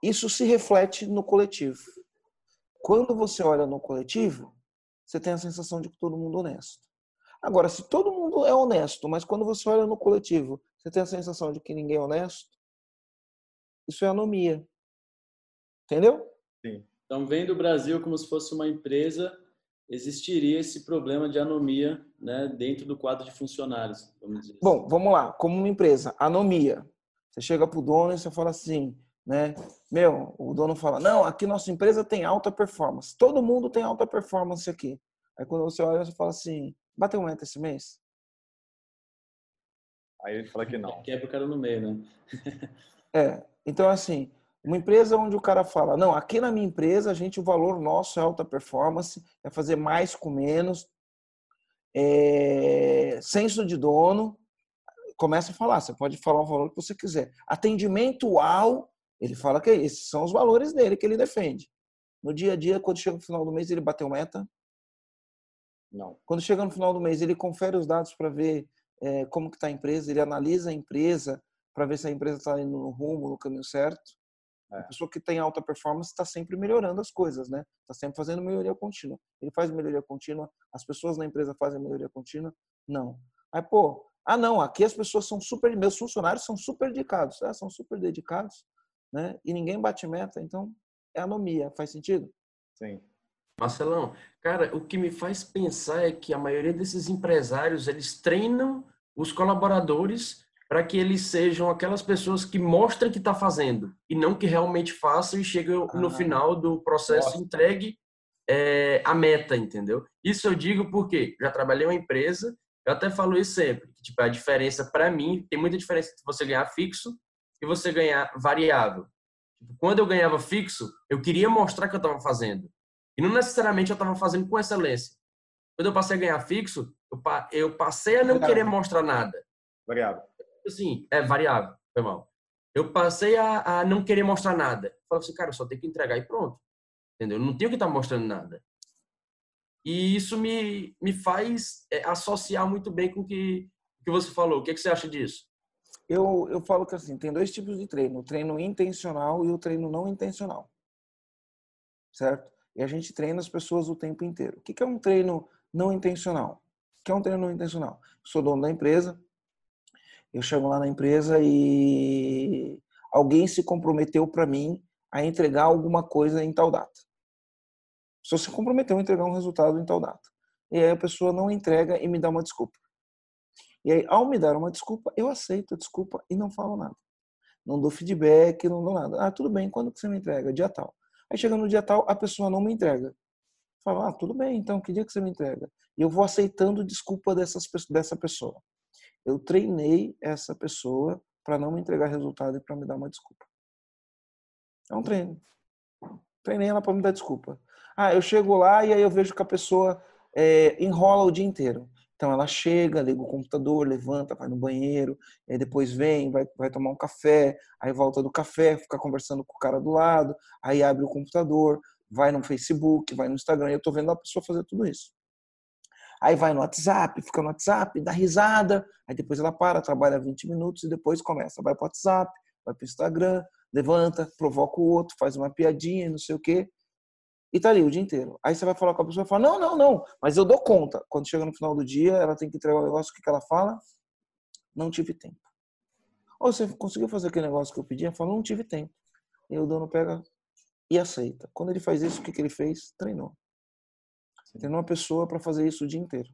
isso se reflete no coletivo. Quando você olha no coletivo, você tem a sensação de que todo mundo é honesto. Agora, se todo mundo é honesto, mas quando você olha no coletivo, você tem a sensação de que ninguém é honesto, isso é anomia. Entendeu? Sim. Então, vendo o Brasil como se fosse uma empresa, existiria esse problema de anomia né, dentro do quadro de funcionários, vamos dizer. Bom, assim. vamos lá. Como uma empresa, anomia. Você chega para o dono e você fala assim, né? Meu, o dono fala, não, aqui nossa empresa tem alta performance. Todo mundo tem alta performance aqui. Aí quando você olha, você fala assim, bateu meta esse mês? Aí ele fala que não. Quebra o cara no meio, né? é, então assim, uma empresa onde o cara fala, não, aqui na minha empresa, a gente, o valor nosso é alta performance, é fazer mais com menos, é, senso de dono, começa a falar, você pode falar o valor que você quiser. Atendimento ao, ele fala que esses são os valores dele que ele defende. No dia a dia, quando chega no final do mês, ele bateu meta. Não. Quando chega no final do mês, ele confere os dados para ver é, como que está a empresa, ele analisa a empresa para ver se a empresa está indo no rumo, no caminho certo. É. A pessoa que tem alta performance está sempre melhorando as coisas, né? Está sempre fazendo melhoria contínua. Ele faz melhoria contínua, as pessoas na empresa fazem melhoria contínua? Não. Aí, pô, ah, não, aqui as pessoas são super, meus funcionários são super dedicados, é, são super dedicados, né? E ninguém bate meta, então é anomia, faz sentido? Sim. Marcelão, cara, o que me faz pensar é que a maioria desses empresários, eles treinam os colaboradores para que eles sejam aquelas pessoas que mostram que está fazendo e não que realmente façam e chegam ah, no final do processo nossa. entregue é, a meta, entendeu? Isso eu digo porque já trabalhei em uma empresa, eu até falo isso sempre, que, tipo, a diferença para mim, tem muita diferença entre você ganhar fixo e você ganhar variável. Tipo, quando eu ganhava fixo, eu queria mostrar que eu estava fazendo. E não necessariamente eu estava fazendo com excelência. Quando eu passei a ganhar fixo, eu passei a não variável. querer mostrar nada. Variável. Assim, é variável, foi mal. Eu passei a, a não querer mostrar nada. Falei assim, cara, eu só tenho que entregar e pronto. Entendeu? Eu não tenho que estar tá mostrando nada. E isso me, me faz é, associar muito bem com o que, que você falou. O que, que você acha disso? Eu, eu falo que assim, tem dois tipos de treino. O treino intencional e o treino não intencional. Certo? E a gente treina as pessoas o tempo inteiro. O que é um treino não intencional? O que é um treino não intencional? sou dono da empresa, eu chego lá na empresa e alguém se comprometeu para mim a entregar alguma coisa em tal data. Só se comprometeu a entregar um resultado em tal data. E aí a pessoa não entrega e me dá uma desculpa. E aí, ao me dar uma desculpa, eu aceito a desculpa e não falo nada. Não dou feedback, não dou nada. Ah, tudo bem, quando que você me entrega? Dia tal. Aí chega no dia tal, a pessoa não me entrega. Fala, ah, tudo bem, então, que dia que você me entrega? E eu vou aceitando desculpa dessas, dessa pessoa. Eu treinei essa pessoa para não me entregar resultado e para me dar uma desculpa. É um treino. Treinei ela para me dar desculpa. Ah, eu chego lá e aí eu vejo que a pessoa é, enrola o dia inteiro. Então ela chega, liga o computador, levanta, vai no banheiro, aí depois vem, vai, vai tomar um café, aí volta do café, fica conversando com o cara do lado, aí abre o computador, vai no Facebook, vai no Instagram, e eu tô vendo a pessoa fazer tudo isso. Aí vai no WhatsApp, fica no WhatsApp, dá risada, aí depois ela para, trabalha 20 minutos e depois começa, vai pro WhatsApp, vai pro Instagram, levanta, provoca o outro, faz uma piadinha, não sei o quê e tá ali o dia inteiro. Aí você vai falar com a pessoa e fala: Não, não, não, mas eu dou conta. Quando chega no final do dia, ela tem que entregar o negócio, o que, que ela fala? Não tive tempo. Ou você conseguiu fazer aquele negócio que eu pedi? Ela fala: Não tive tempo. E o dono pega e aceita. Quando ele faz isso, o que, que ele fez? Treinou. Treinou uma pessoa para fazer isso o dia inteiro.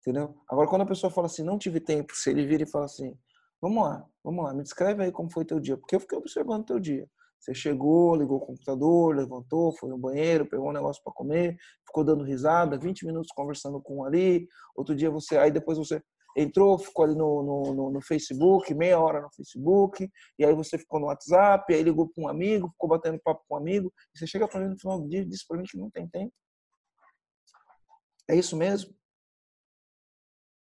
Entendeu? Agora, quando a pessoa fala assim: Não tive tempo, se ele vira e fala assim: Vamos lá, vamos lá, me descreve aí como foi teu dia, porque eu fiquei observando teu dia. Você chegou, ligou o computador, levantou, foi no banheiro, pegou um negócio para comer, ficou dando risada, 20 minutos conversando com um ali. Outro dia você, aí depois você entrou, ficou ali no, no, no, Facebook, meia hora no Facebook, e aí você ficou no WhatsApp, aí ligou para um amigo, ficou batendo papo com um amigo, e você chega para mim no final do dia e diz para mim que não tem tempo. É isso mesmo?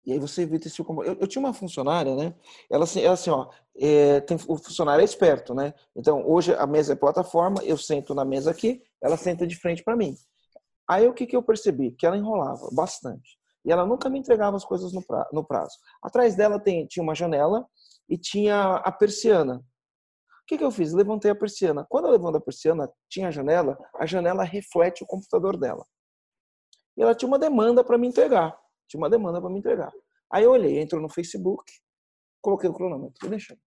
E aí você evita esse eu, eu tinha uma funcionária, né? Ela assim, ela, assim ó, é, tem, o funcionário é esperto, né? Então, hoje a mesa é plataforma, eu sento na mesa aqui, ela senta de frente para mim. Aí o que, que eu percebi? Que ela enrolava bastante. E ela nunca me entregava as coisas no, pra, no prazo. Atrás dela tem, tinha uma janela e tinha a persiana. O que, que eu fiz? Levantei a persiana. Quando eu levanto a persiana, tinha a janela, a janela reflete o computador dela. E ela tinha uma demanda para me entregar. Tinha uma demanda para me entregar. Aí eu olhei, entrou no Facebook, coloquei o cronômetro e deixei.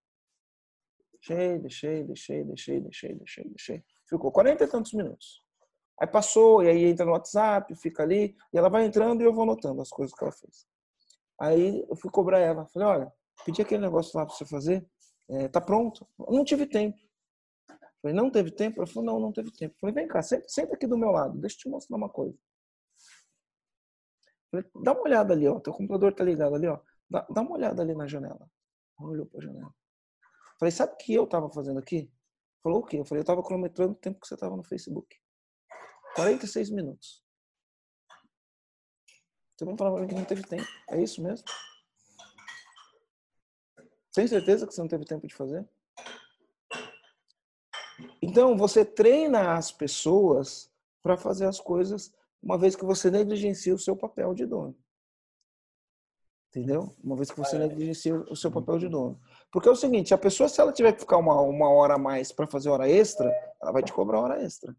Deixei, deixei, deixei, deixei, deixei, deixei, deixei. Ficou 40 e tantos minutos. Aí passou, e aí entra no WhatsApp, fica ali, e ela vai entrando e eu vou anotando as coisas que ela fez. Aí eu fui cobrar ela. Falei, olha, pedi aquele negócio lá para você fazer, é, tá pronto. não tive tempo. Falei, não teve tempo? Ela falou, não, não teve tempo. Falei, vem cá, senta, senta aqui do meu lado, deixa eu te mostrar uma coisa. Dá uma olhada ali, ó. Teu computador tá ligado ali, ó. Dá, dá uma olhada ali na janela. Olhou pra janela. Falei, sabe o que eu tava fazendo aqui? Falou o quê? Eu falei, eu tava cronometrando o tempo que você tava no Facebook. 46 minutos. Você não falava que não teve tempo. É isso mesmo? Tem certeza que você não teve tempo de fazer? Então, você treina as pessoas para fazer as coisas uma vez que você negligencia o seu papel de dono. Entendeu? Uma vez que você é. negligencia o seu papel de dono. Porque é o seguinte, a pessoa, se ela tiver que ficar uma, uma hora a mais para fazer hora extra, ela vai te cobrar hora extra.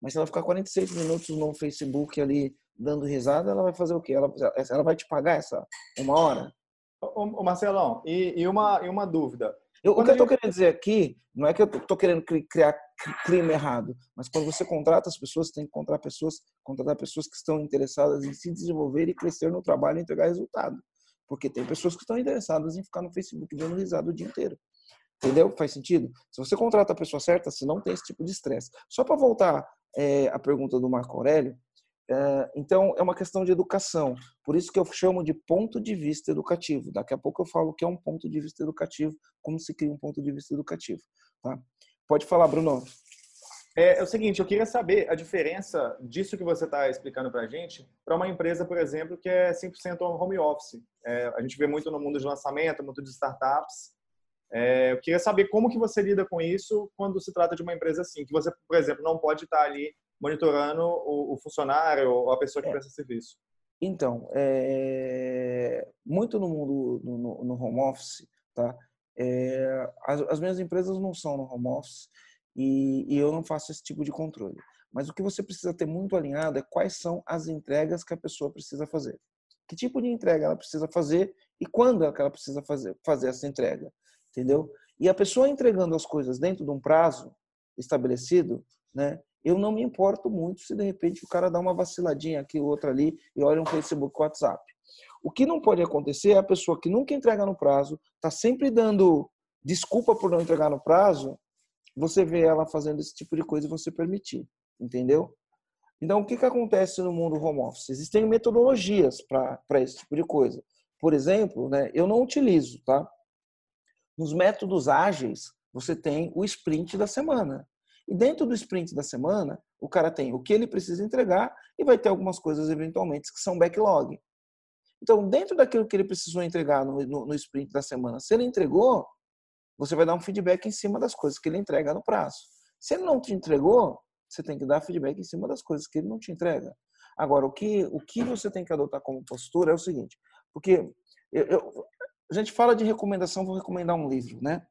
Mas se ela ficar 46 minutos no Facebook ali dando risada, ela vai fazer o quê? Ela, ela vai te pagar essa uma hora? Ô, Marcelão, e, e, uma, e uma dúvida. Eu, o que eu estou querendo dizer aqui, não é que eu estou querendo criar crime errado, mas quando você contrata as pessoas, tem que contratar pessoas, contratar pessoas que estão interessadas em se desenvolver e crescer no trabalho e entregar resultado. Porque tem pessoas que estão interessadas em ficar no Facebook dando risada o dia inteiro. Entendeu? Faz sentido? Se você contrata a pessoa certa, você não tem esse tipo de estresse. Só para voltar é, à pergunta do Marco Aurélio, é, então, é uma questão de educação. Por isso que eu chamo de ponto de vista educativo. Daqui a pouco eu falo que é um ponto de vista educativo, como se cria um ponto de vista educativo. Tá? Pode falar, Bruno. É, é o seguinte, eu queria saber a diferença disso que você está explicando para a gente para uma empresa, por exemplo, que é 100% home office. É, a gente vê muito no mundo de lançamento, muito de startups. É, eu queria saber como que você lida com isso quando se trata de uma empresa assim, que você, por exemplo, não pode estar ali monitorando o, o funcionário ou a pessoa que é. presta serviço? Então, é, muito no mundo no, no home office, tá? É, as, as, minhas empresas não são no home office e, e, eu não faço esse tipo de controle. Mas o que você precisa ter muito alinhado é quais são as entregas que a pessoa precisa fazer. Que tipo de entrega ela precisa fazer e quando é ela precisa fazer, fazer essa entrega, entendeu? E a pessoa entregando as coisas dentro de um prazo estabelecido, né? eu não me importo muito se de repente o cara dá uma vaciladinha aqui, outra ali e olha um Facebook, WhatsApp. O que não pode acontecer é a pessoa que nunca entrega no prazo, está sempre dando desculpa por não entregar no prazo, você vê ela fazendo esse tipo de coisa e você permitir, entendeu? Então, o que, que acontece no mundo home office? Existem metodologias para esse tipo de coisa. Por exemplo, né, eu não utilizo, tá? Nos métodos ágeis, você tem o sprint da semana. E dentro do sprint da semana, o cara tem o que ele precisa entregar e vai ter algumas coisas, eventualmente, que são backlog. Então, dentro daquilo que ele precisou entregar no, no, no sprint da semana, se ele entregou, você vai dar um feedback em cima das coisas que ele entrega no prazo. Se ele não te entregou, você tem que dar feedback em cima das coisas que ele não te entrega. Agora, o que, o que você tem que adotar como postura é o seguinte, porque eu, eu, a gente fala de recomendação, vou recomendar um livro, né?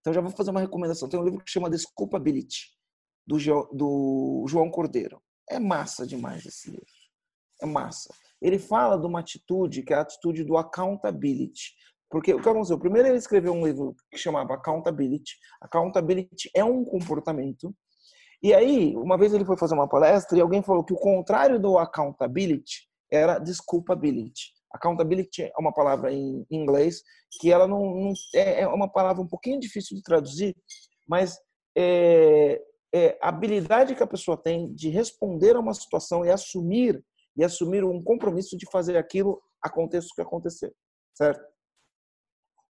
Então já vou fazer uma recomendação. Tem um livro que chama Desculpability, do, do João Cordeiro. É massa demais esse livro. É massa. Ele fala de uma atitude que é a atitude do accountability. Porque, vamos dizer, o primeiro ele escreveu um livro que chamava Accountability. Accountability é um comportamento. E aí, uma vez ele foi fazer uma palestra e alguém falou que o contrário do accountability era desculpability. Accountability é uma palavra em inglês que ela não, não é, é uma palavra um pouquinho difícil de traduzir, mas é, é, a habilidade que a pessoa tem de responder a uma situação e assumir e assumir um compromisso de fazer aquilo aconteça o que acontecer, certo?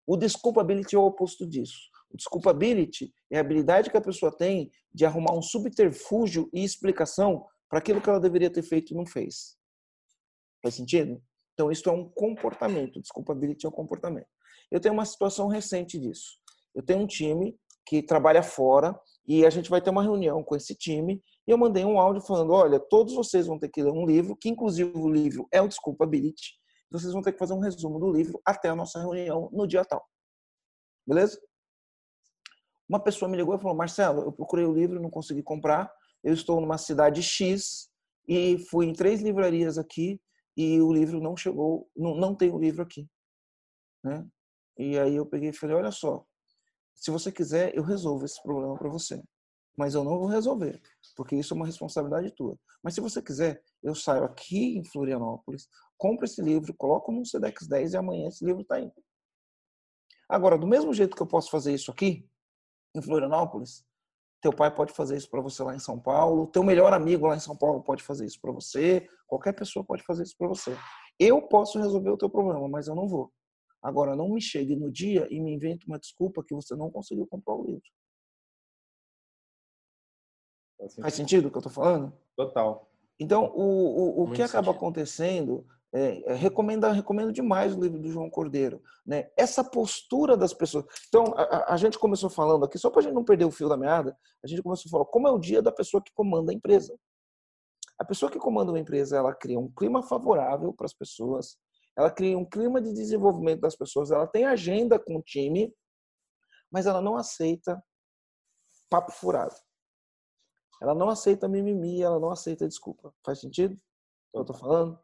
O desculpability é o oposto disso. O desculpability é a habilidade que a pessoa tem de arrumar um subterfúgio e explicação para aquilo que ela deveria ter feito e não fez. Faz sentido? Então, isso é um comportamento. Desculpability é um comportamento. Eu tenho uma situação recente disso. Eu tenho um time que trabalha fora e a gente vai ter uma reunião com esse time e eu mandei um áudio falando, olha, todos vocês vão ter que ler um livro, que inclusive o livro é o Desculpability. Vocês vão ter que fazer um resumo do livro até a nossa reunião no dia tal. Beleza? Uma pessoa me ligou e falou, Marcelo, eu procurei o livro, não consegui comprar. Eu estou numa cidade X e fui em três livrarias aqui e o livro não chegou, não, não tem o livro aqui. Né? E aí eu peguei e falei, olha só, se você quiser, eu resolvo esse problema para você. Mas eu não vou resolver, porque isso é uma responsabilidade tua. Mas se você quiser, eu saio aqui em Florianópolis, compro esse livro, coloco no Sedex 10 e amanhã esse livro está aí. Agora, do mesmo jeito que eu posso fazer isso aqui, em Florianópolis, teu pai pode fazer isso para você lá em São Paulo, teu melhor amigo lá em São Paulo pode fazer isso para você, qualquer pessoa pode fazer isso para você. Eu posso resolver o teu problema, mas eu não vou. Agora, não me chegue no dia e me invente uma desculpa que você não conseguiu comprar o livro. Faz sentido, Faz sentido o que eu estou falando? Total. Então, o, o, o que acaba acontecendo é, é, recomendo, recomendo demais o livro do João Cordeiro. Né? Essa postura das pessoas. Então, a, a gente começou falando aqui, só para a gente não perder o fio da meada, a gente começou a falar como é o dia da pessoa que comanda a empresa. A pessoa que comanda uma empresa, ela cria um clima favorável para as pessoas, ela cria um clima de desenvolvimento das pessoas, ela tem agenda com o time, mas ela não aceita papo furado. Ela não aceita mimimi, ela não aceita desculpa. Faz sentido? Eu tô falando?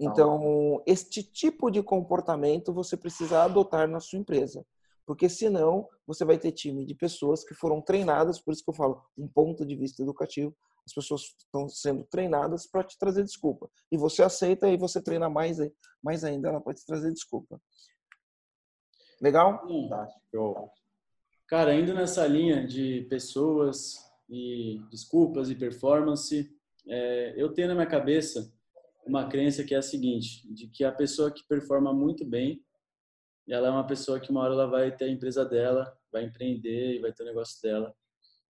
Então, este tipo de comportamento você precisa adotar na sua empresa. Porque senão você vai ter time de pessoas que foram treinadas, por isso que eu falo, um ponto de vista educativo, as pessoas estão sendo treinadas para te trazer desculpa. E você aceita e você treina mais, mais ainda, ela pode te trazer desculpa. Legal? Fantástico. Cara, indo nessa linha de pessoas e desculpas e performance, é, eu tenho na minha cabeça uma crença que é a seguinte, de que a pessoa que performa muito bem, ela é uma pessoa que uma hora ela vai ter a empresa dela, vai empreender e vai ter o negócio dela.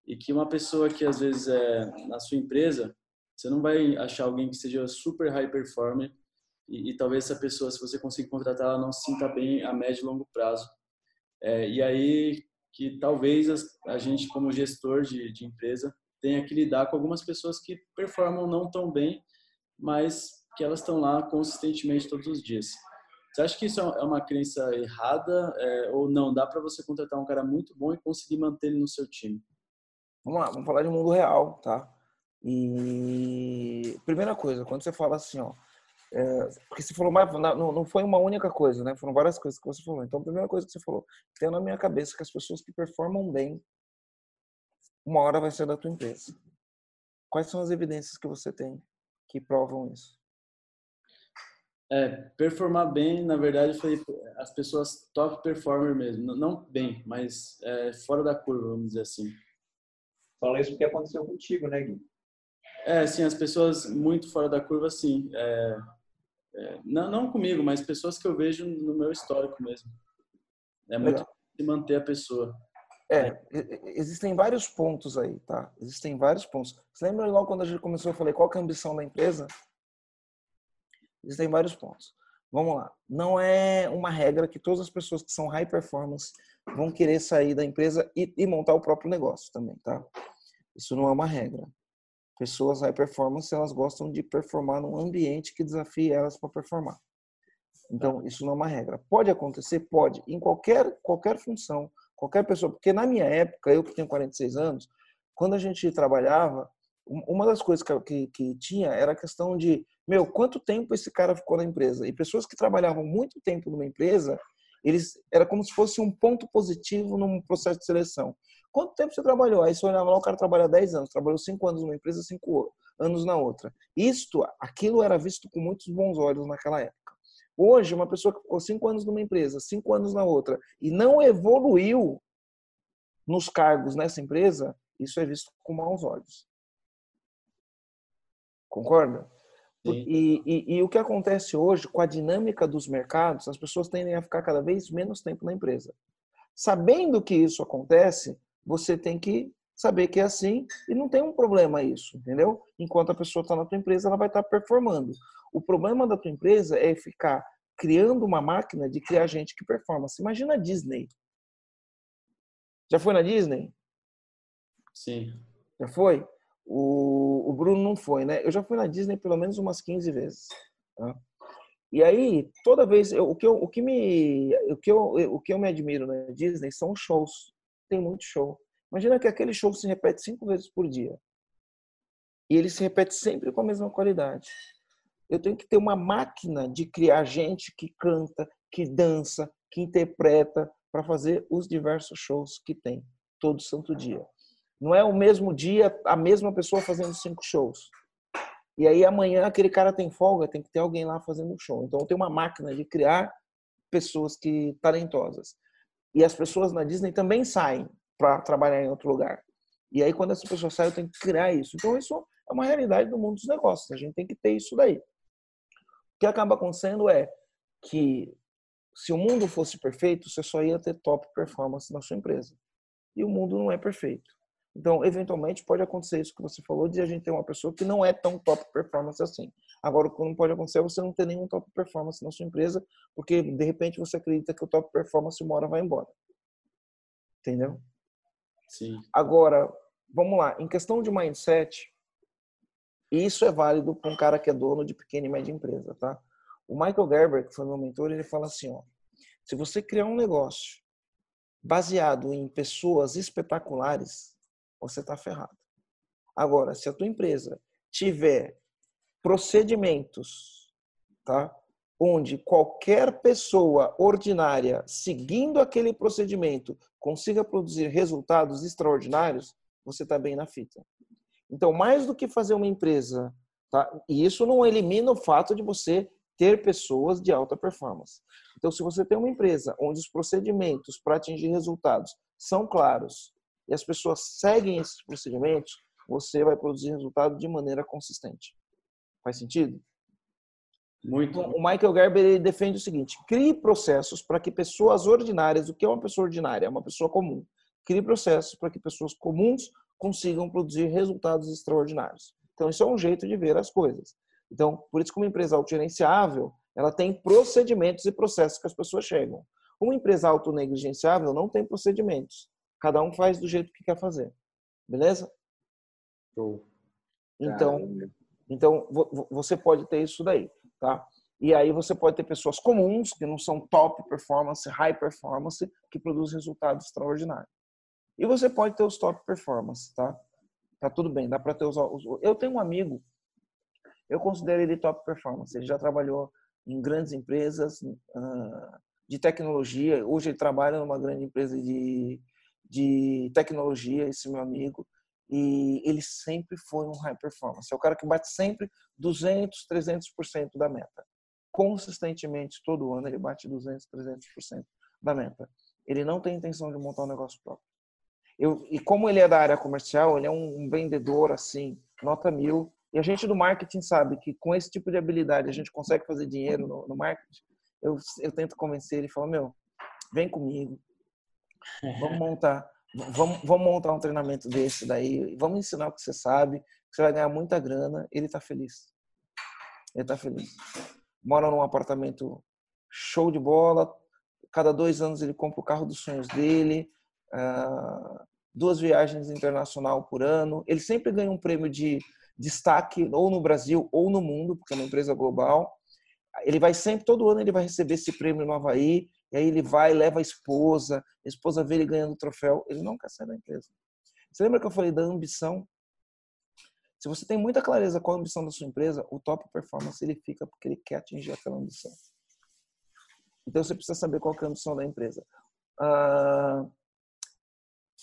E que uma pessoa que às vezes é na sua empresa, você não vai achar alguém que seja super high performer e, e talvez essa pessoa, se você conseguir contratar, ela não se sinta bem a médio e longo prazo. É, e aí que talvez a gente, como gestor de, de empresa, tenha que lidar com algumas pessoas que performam não tão bem, mas que elas estão lá consistentemente todos os dias. Você acha que isso é uma crença errada é, ou não? Dá para você contratar um cara muito bom e conseguir manter ele no seu time? Vamos lá, vamos falar de mundo real, tá? E primeira coisa, quando você fala assim, ó, é, porque você falou, mas não, não foi uma única coisa, né? Foram várias coisas que você falou. Então, a primeira coisa que você falou, tem na minha cabeça que as pessoas que performam bem, uma hora vai ser da tua empresa. Quais são as evidências que você tem que provam isso? É, performar bem, na verdade, foi as pessoas top performer mesmo. Não bem, mas é, fora da curva, vamos dizer assim. Fala isso porque aconteceu contigo, né, Gui? É, sim, as pessoas muito fora da curva, sim. É, é, não, não comigo, mas pessoas que eu vejo no meu histórico mesmo. É muito de manter a pessoa. É, existem vários pontos aí, tá? Existem vários pontos. Você lembra logo quando a gente começou, eu falei qual é a ambição da empresa? Existem vários pontos. Vamos lá. Não é uma regra que todas as pessoas que são high performance vão querer sair da empresa e, e montar o próprio negócio também, tá? Isso não é uma regra. Pessoas high performance, elas gostam de performar num ambiente que desafie elas para performar. Então, isso não é uma regra. Pode acontecer? Pode. Em qualquer, qualquer função, qualquer pessoa. Porque na minha época, eu que tenho 46 anos, quando a gente trabalhava, uma das coisas que, que, tinha era a questão de, meu, quanto tempo esse cara ficou na empresa? E pessoas que trabalhavam muito tempo numa empresa, eles era como se fosse um ponto positivo num processo de seleção. Quanto tempo você trabalhou? Aí você olhava lá, o cara trabalha 10 anos, trabalhou 5 anos numa empresa, 5 anos na outra. Isto, aquilo era visto com muitos bons olhos naquela época. Hoje, uma pessoa que ficou 5 anos numa empresa, 5 anos na outra, e não evoluiu nos cargos nessa empresa, isso é visto com maus olhos. Concorda? E, e, e, o que acontece hoje com a dinâmica dos mercados, as pessoas tendem a ficar cada vez menos tempo na empresa. Sabendo que isso acontece, você tem que saber que é assim e não tem um problema isso, entendeu? Enquanto a pessoa está na tua empresa, ela vai estar tá performando. O problema da tua empresa é ficar criando uma máquina de criar gente que performa. Você imagina a Disney. Já foi na Disney? Sim. Já foi? O, o Bruno não foi, né? Eu já fui na Disney pelo menos umas 15 vezes. Tá? E aí, toda vez, eu, o, que eu, o, que me, o, que eu, o que eu me admiro na Disney são os shows. Tem muito show. Imagina que aquele show se repete cinco vezes por dia. E ele se repete sempre com a mesma qualidade. Eu tenho que ter uma máquina de criar gente que canta, que dança, que interpreta para fazer os diversos shows que tem todo santo dia. Não é o mesmo dia a mesma pessoa fazendo cinco shows. E aí amanhã aquele cara tem folga, tem que ter alguém lá fazendo um show. Então tenho uma máquina de criar pessoas que talentosas. E as pessoas na Disney também saem para trabalhar em outro lugar. E aí quando essa pessoa sai, eu tenho que criar isso. Então isso é uma realidade do mundo dos negócios. A gente tem que ter isso daí. O que acaba acontecendo é que se o mundo fosse perfeito, você só ia ter top performance na sua empresa. E o mundo não é perfeito. Então, eventualmente, pode acontecer isso que você falou, de a gente ter uma pessoa que não é tão top performance assim. Agora, o que não pode acontecer é você não ter nenhum top performance na sua empresa, porque, de repente, você acredita que o top performance uma hora vai embora. Entendeu? Sim. Agora, vamos lá. Em questão de mindset, isso é válido para um cara que é dono de pequena e média empresa, tá? O Michael Gerber, que foi meu mentor, ele fala assim, ó, se você criar um negócio baseado em pessoas espetaculares, você está ferrado. Agora, se a tua empresa tiver procedimentos, tá? Onde qualquer pessoa ordinária seguindo aquele procedimento consiga produzir resultados extraordinários, você está bem na fita. Então, mais do que fazer uma empresa, tá? E isso não elimina o fato de você ter pessoas de alta performance. Então, se você tem uma empresa onde os procedimentos para atingir resultados são claros e as pessoas seguem esses procedimentos, você vai produzir resultado de maneira consistente. Faz sentido? Muito. O Michael Gerber defende o seguinte: crie processos para que pessoas ordinárias, o que é uma pessoa ordinária? É uma pessoa comum. Crie processos para que pessoas comuns consigam produzir resultados extraordinários. Então, isso é um jeito de ver as coisas. Então, por isso que uma empresa autogerenciável, ela tem procedimentos e processos que as pessoas chegam. Uma empresa autonegligenciável não tem procedimentos. Cada um faz do jeito que quer fazer. Beleza? Show. Então, então você pode ter isso daí, tá? E aí você pode ter pessoas comuns, que não são top performance, high performance, que produzem resultados extraordinários. E você pode ter os top performance, tá? Tá tudo bem, dá para ter os Eu tenho um amigo eu considero ele top performance. Ele já trabalhou em grandes empresas uh, de tecnologia. Hoje ele trabalha numa grande empresa de, de tecnologia, esse meu amigo. E ele sempre foi um high performance. É o cara que bate sempre 200, 300% da meta. Consistentemente, todo ano, ele bate 200, 300% da meta. Ele não tem intenção de montar um negócio próprio. Eu, e como ele é da área comercial, ele é um, um vendedor assim, nota mil, e a gente do marketing sabe que com esse tipo de habilidade a gente consegue fazer dinheiro no, no marketing. Eu, eu tento convencer ele e falo, meu, vem comigo, vamos montar, vamos, vamos montar um treinamento desse daí, vamos ensinar o que você sabe, você vai ganhar muita grana. Ele está feliz. Ele está feliz. Mora num apartamento show de bola. Cada dois anos ele compra o carro dos sonhos dele. Uh, duas viagens internacional por ano. Ele sempre ganha um prêmio de destaque ou no Brasil ou no mundo, porque é uma empresa global. Ele vai sempre, todo ano ele vai receber esse prêmio no Havaí, e aí ele vai, leva a esposa, a esposa vê ele ganhando o troféu, ele não quer sair da empresa. Você lembra que eu falei da ambição? Se você tem muita clareza qual a ambição da sua empresa, o top performance ele fica porque ele quer atingir aquela ambição. Então você precisa saber qual é a ambição da empresa. Uh,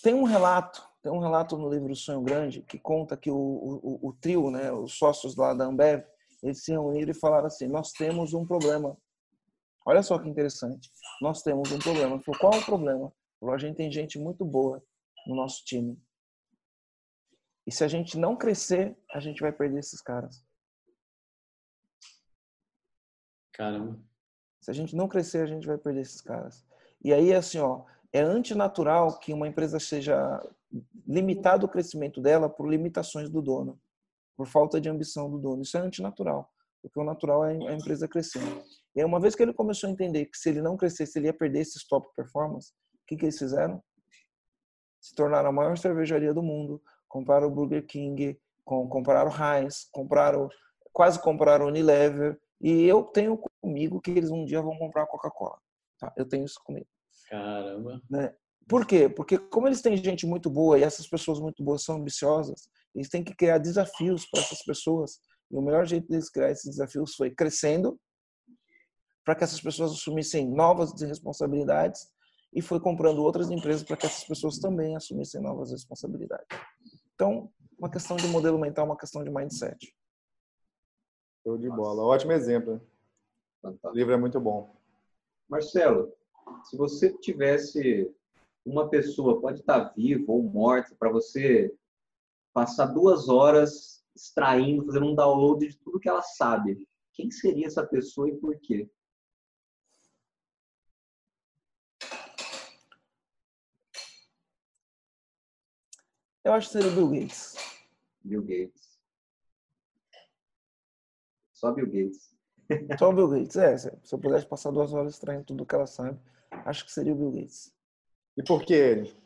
tem um relato tem um relato no livro Sonho Grande que conta que o, o, o trio, né, os sócios lá da Ambev, eles se reuniram e falaram assim: Nós temos um problema. Olha só que interessante. Nós temos um problema. Qual é o problema? Falou, a gente tem gente muito boa no nosso time. E se a gente não crescer, a gente vai perder esses caras. Caramba. Se a gente não crescer, a gente vai perder esses caras. E aí, assim, ó, é antinatural que uma empresa seja limitado o crescimento dela por limitações do dono, por falta de ambição do dono. Isso é antinatural, porque o natural é a empresa crescer. E aí, uma vez que ele começou a entender que se ele não crescesse, ele ia perder esse top performance, o que, que eles fizeram? Se tornaram a maior cervejaria do mundo, compraram o Burger King, compraram o Heinz, compraram, quase compraram o Unilever, e eu tenho comigo que eles um dia vão comprar a Coca-Cola. Tá? Eu tenho isso comigo. Caramba. Né? Por quê? Porque como eles têm gente muito boa e essas pessoas muito boas são ambiciosas, eles têm que criar desafios para essas pessoas. E o melhor jeito deles criar esses desafios foi crescendo para que essas pessoas assumissem novas responsabilidades e foi comprando outras empresas para que essas pessoas também assumissem novas responsabilidades. Então, uma questão de modelo mental, uma questão de mindset. Show de bola. Ótimo exemplo. O livro é muito bom. Marcelo, se você tivesse uma pessoa pode estar viva ou morta para você passar duas horas extraindo, fazendo um download de tudo que ela sabe. Quem seria essa pessoa e por quê? Eu acho que seria o Bill Gates. Bill Gates. Só Bill Gates. Só Bill Gates, é. Se eu pudesse passar duas horas extraindo tudo que ela sabe, acho que seria o Bill Gates. E por que ele?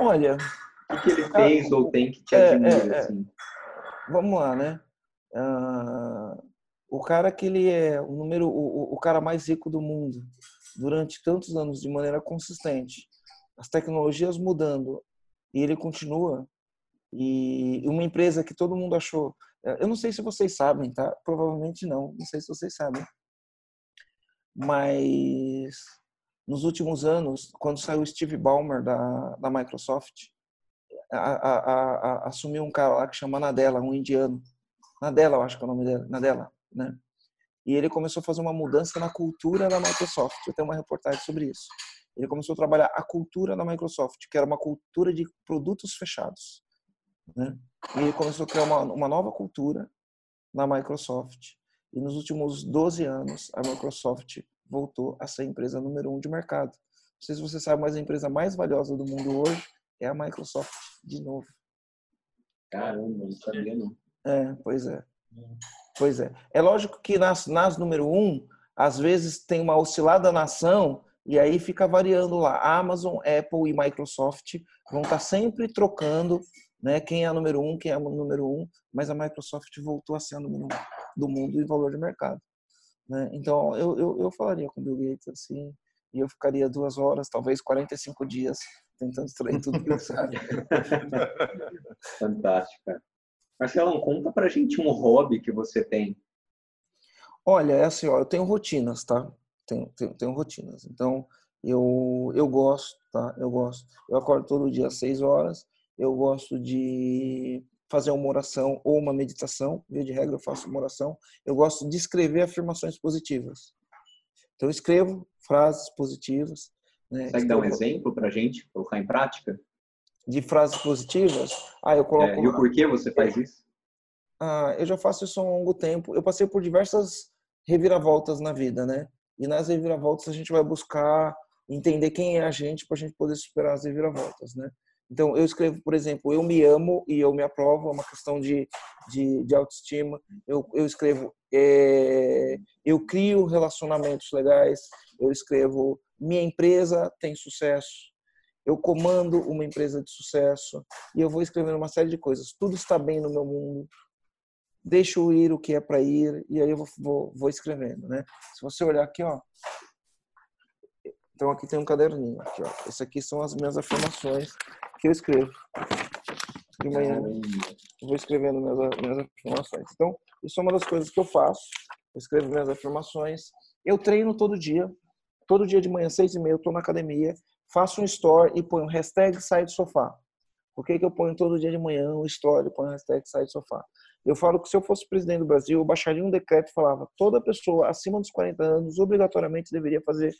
Olha. O que ele fez ou tem que te é, admira, é, é. assim? vamos lá, né? Uh, o cara que ele é o número, o, o cara mais rico do mundo durante tantos anos de maneira consistente, as tecnologias mudando e ele continua e uma empresa que todo mundo achou, eu não sei se vocês sabem, tá? Provavelmente não, não sei se vocês sabem, mas nos últimos anos, quando saiu Steve Ballmer da, da Microsoft, a, a, a, assumiu um cara lá que chama Nadella, um indiano. Nadella, eu acho que é o nome dele, Nadella, né? E ele começou a fazer uma mudança na cultura da Microsoft. Eu tenho uma reportagem sobre isso. Ele começou a trabalhar a cultura da Microsoft, que era uma cultura de produtos fechados. Né? E ele começou a criar uma, uma nova cultura na Microsoft. E nos últimos 12 anos, a Microsoft voltou a ser a empresa número um de mercado. Não sei se você sabe, mas a empresa mais valiosa do mundo hoje é a Microsoft, de novo. Caramba, não sabia não. É, pois é. Pois é. É lógico que nas, nas número um, às vezes tem uma oscilada na ação e aí fica variando lá. Amazon, Apple e Microsoft vão estar sempre trocando né, quem é a número um, quem é a número um, mas a Microsoft voltou a ser a número um do mundo em valor de mercado. Né? Então, eu, eu, eu falaria com o Bill Gates assim, e eu ficaria duas horas, talvez 45 dias, tentando extrair tudo que ele sabe. Fantástico, cara. Marcelão, conta pra gente um hobby que você tem. Olha, é assim, ó, eu tenho rotinas, tá? Tenho, tenho, tenho rotinas. Então, eu, eu gosto, tá? Eu gosto. Eu acordo todo dia às 6 horas. Eu gosto de fazer uma oração ou uma meditação, via de regra eu faço uma oração. Eu gosto de escrever afirmações positivas. Então eu escrevo frases positivas. Né? Consegue dar um exemplo para a gente, colocar em prática? De frases positivas? Ah, eu coloco. É, e o porquê você faz isso? Ah, eu já faço isso há um longo tempo. Eu passei por diversas reviravoltas na vida, né? E nas reviravoltas a gente vai buscar entender quem é a gente para a gente poder superar as reviravoltas, né? Então, eu escrevo, por exemplo, eu me amo e eu me aprovo, é uma questão de, de, de autoestima. Eu, eu escrevo, é, eu crio relacionamentos legais. Eu escrevo, minha empresa tem sucesso. Eu comando uma empresa de sucesso. E eu vou escrevendo uma série de coisas. Tudo está bem no meu mundo. Deixo ir o que é para ir. E aí eu vou, vou, vou escrevendo, né? Se você olhar aqui, ó, então aqui tem um caderninho. Aqui, ó. Esse aqui são as minhas afirmações que eu escrevo. De manhã eu vou escrevendo minhas, minhas afirmações. Então, isso é uma das coisas que eu faço. Eu escrevo minhas afirmações. Eu treino todo dia. Todo dia de manhã, seis e meia, eu estou na academia. Faço um story e ponho hashtag sai do sofá. Por que, que eu ponho todo dia de manhã um story e ponho hashtag sai do sofá? Eu falo que se eu fosse presidente do Brasil, eu baixaria um decreto e falava toda pessoa acima dos 40 anos obrigatoriamente deveria fazer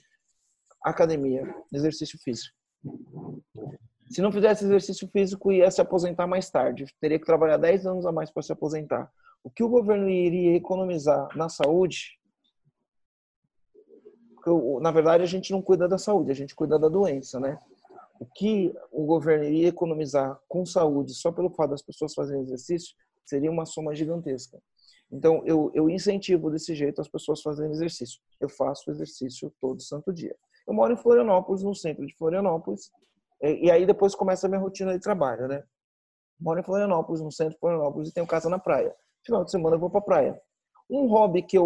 academia, exercício físico. Se não fizesse exercício físico, ia se aposentar mais tarde. Teria que trabalhar 10 anos a mais para se aposentar. O que o governo iria economizar na saúde? Porque, na verdade, a gente não cuida da saúde, a gente cuida da doença, né? O que o governo iria economizar com saúde só pelo fato das pessoas fazerem exercício seria uma soma gigantesca. Então, eu, eu incentivo desse jeito as pessoas fazerem exercício. Eu faço exercício todo santo dia. Eu moro em Florianópolis, no centro de Florianópolis, e, aí depois começa a minha rotina de trabalho, né? Moro em Florianópolis, no centro de Florianópolis, e tenho casa na praia. Final de semana eu vou pra praia. Um hobby que eu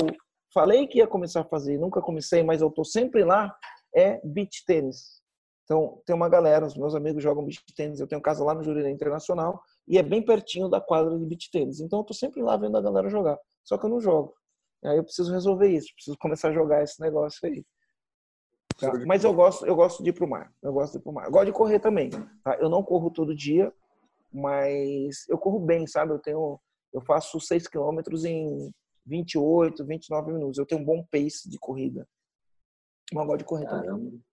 falei que ia começar a fazer, nunca comecei, mas eu tô sempre lá, é beach tênis. Então, tem uma galera, os meus amigos jogam beach tênis, eu tenho casa lá no Jurerê Internacional, e é bem pertinho da quadra de beach tênis. Então, eu tô sempre lá vendo a galera jogar. Só que eu não jogo. Aí eu preciso resolver isso, preciso começar a jogar esse negócio aí. Tá? Mas eu gosto, eu gosto de ir pro mar. Eu gosto de ir pro mar. Eu gosto de correr também. Tá? Eu não corro todo dia, mas eu corro bem, sabe? Eu tenho, eu faço 6 quilômetros em 28, 29 minutos. Eu tenho um bom pace de corrida. Mas eu gosto de correr Caramba. também.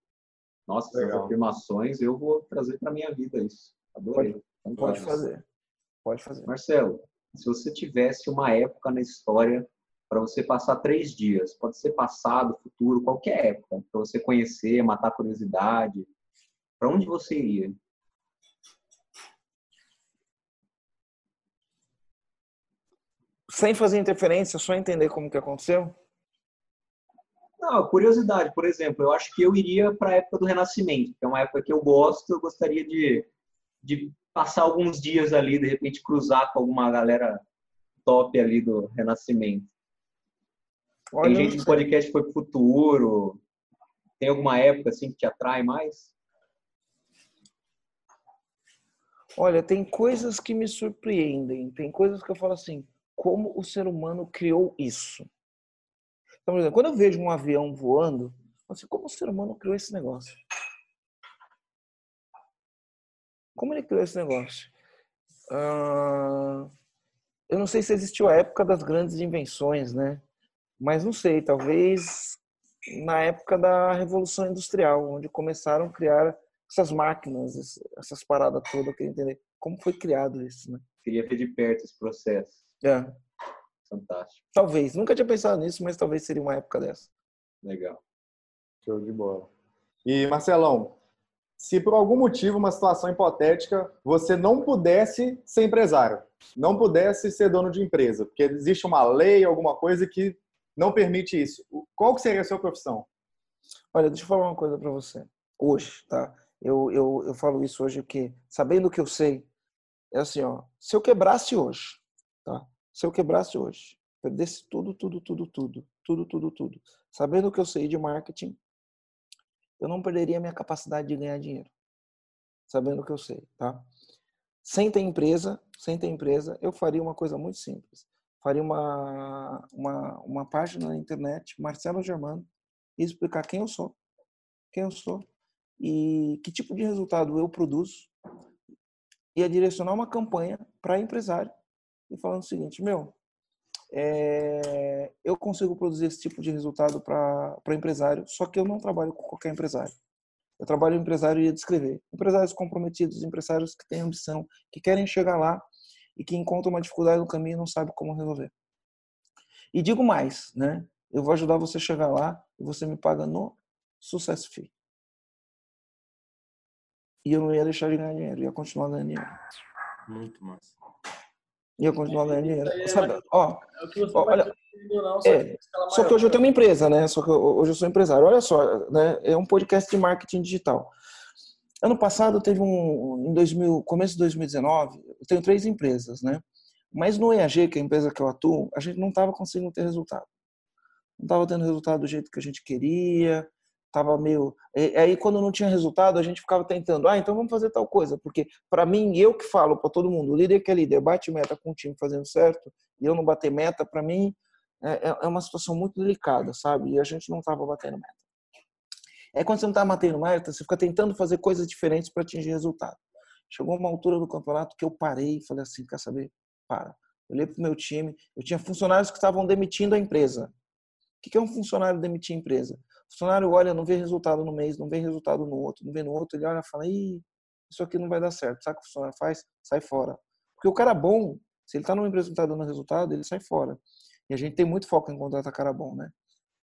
Nossa, Legal. essas afirmações eu vou trazer para minha vida isso. Adorei. Pode, pode fazer. Pode fazer. Marcelo, se você tivesse uma época na história para você passar três dias. Pode ser passado, futuro, qualquer época, para você conhecer, matar curiosidade. Para onde você iria? Sem fazer interferência, só entender como que aconteceu? Não, curiosidade, por exemplo, eu acho que eu iria para a época do Renascimento, que é uma época que eu gosto, eu gostaria de, de passar alguns dias ali, de repente cruzar com alguma galera top ali do renascimento? Olha, Tem gente no podcast que foi pro futuro. Tem alguma época assim que te atrai mais? Olha, tem coisas que me surpreendem, tem coisas que eu falo assim, como o ser humano criou isso? Então, por exemplo, quando eu vejo um avião voando, eu assim, como o ser humano criou esse negócio? Como ele criou esse negócio? Ah, eu não sei se existiu a época das grandes invenções, né? Mas não sei, talvez na época da Revolução Industrial, onde começaram a criar essas máquinas, essas paradas todas, eu queria entender como foi criado isso, né? Queria ver de perto esse processo. É, Fantástico. talvez. Nunca tinha pensado nisso, mas talvez seria uma época dessa. Legal. Show de bola. E, Marcelão, se por algum motivo, uma situação hipotética, você não pudesse ser empresário, não pudesse ser dono de empresa, porque existe uma lei, alguma coisa que não permite isso, qual que seria a sua profissão? Olha, deixa eu falar uma coisa para você. Hoje, tá? Eu, eu, eu falo isso hoje porque, sabendo o que eu sei, é assim, ó. Se eu quebrasse hoje, tá? Se eu quebrasse hoje, perdesse tudo, tudo, tudo, tudo, tudo, tudo, tudo, sabendo o que eu sei de marketing, eu não perderia minha capacidade de ganhar dinheiro. Sabendo o que eu sei, tá? Sem ter empresa, sem ter empresa, eu faria uma coisa muito simples. Faria uma, uma, uma página na internet, Marcelo Germano, e explicar quem eu sou, quem eu sou e que tipo de resultado eu produzo. Ia direcionar uma campanha para empresário e falando o seguinte, meu, é, eu consigo produzir esse tipo de resultado para empresário, só que eu não trabalho com qualquer empresário. Eu trabalho em empresário e ia descrever. Empresários comprometidos, empresários que têm ambição, que querem chegar lá e que encontram uma dificuldade no caminho e não sabem como resolver. E digo mais, né? Eu vou ajudar você a chegar lá e você me paga no sucesso fee. E eu não ia deixar de ganhar dinheiro, ia continuar ganhando dinheiro. Muito massa. Ia continuar ganhando dinheiro. É Sabe, ó, É Ó, olha, não, só é, que escala Só que hoje eu tenho uma empresa, né? Só que eu- hoje eu sou empresário. Olha só, né? É um podcast de marketing digital. Ano passado teve um, em 2000, começo de 2019, eu tenho três empresas, né? Mas no EAG, que é a empresa que eu atuo, a gente não estava conseguindo ter resultado. Não estava tendo resultado do jeito que a gente queria. Tava meio. e- Aí quando não tinha resultado, a gente ficava tentando. Ah, então vamos fazer tal coisa, porque para mim eu que falo para todo mundo, o líder que é líder bate meta com o time fazendo certo e eu não bater meta, para mim é, é- é uma situação muito delicada, sabe? E a gente não estava batendo meta. É quando você não está batendo meta, você fica tentando fazer coisas diferentes para atingir resultado. Chegou uma altura do campeonato que eu parei e falei assim, quer saber? Para. Eu olhei para o meu time, eu tinha funcionários que estavam demitindo a empresa. O que é um funcionário demitir a empresa? O funcionário olha, não vê resultado no mês, não vê resultado no outro, não vê no outro, ele olha e fala, Ih, isso aqui não vai dar certo. Sabe o que o funcionário faz? Sai fora. Porque o cara bom, se ele está numa empresa que está dando resultado, ele sai fora. E a gente tem muito foco em contratar cara bom, né?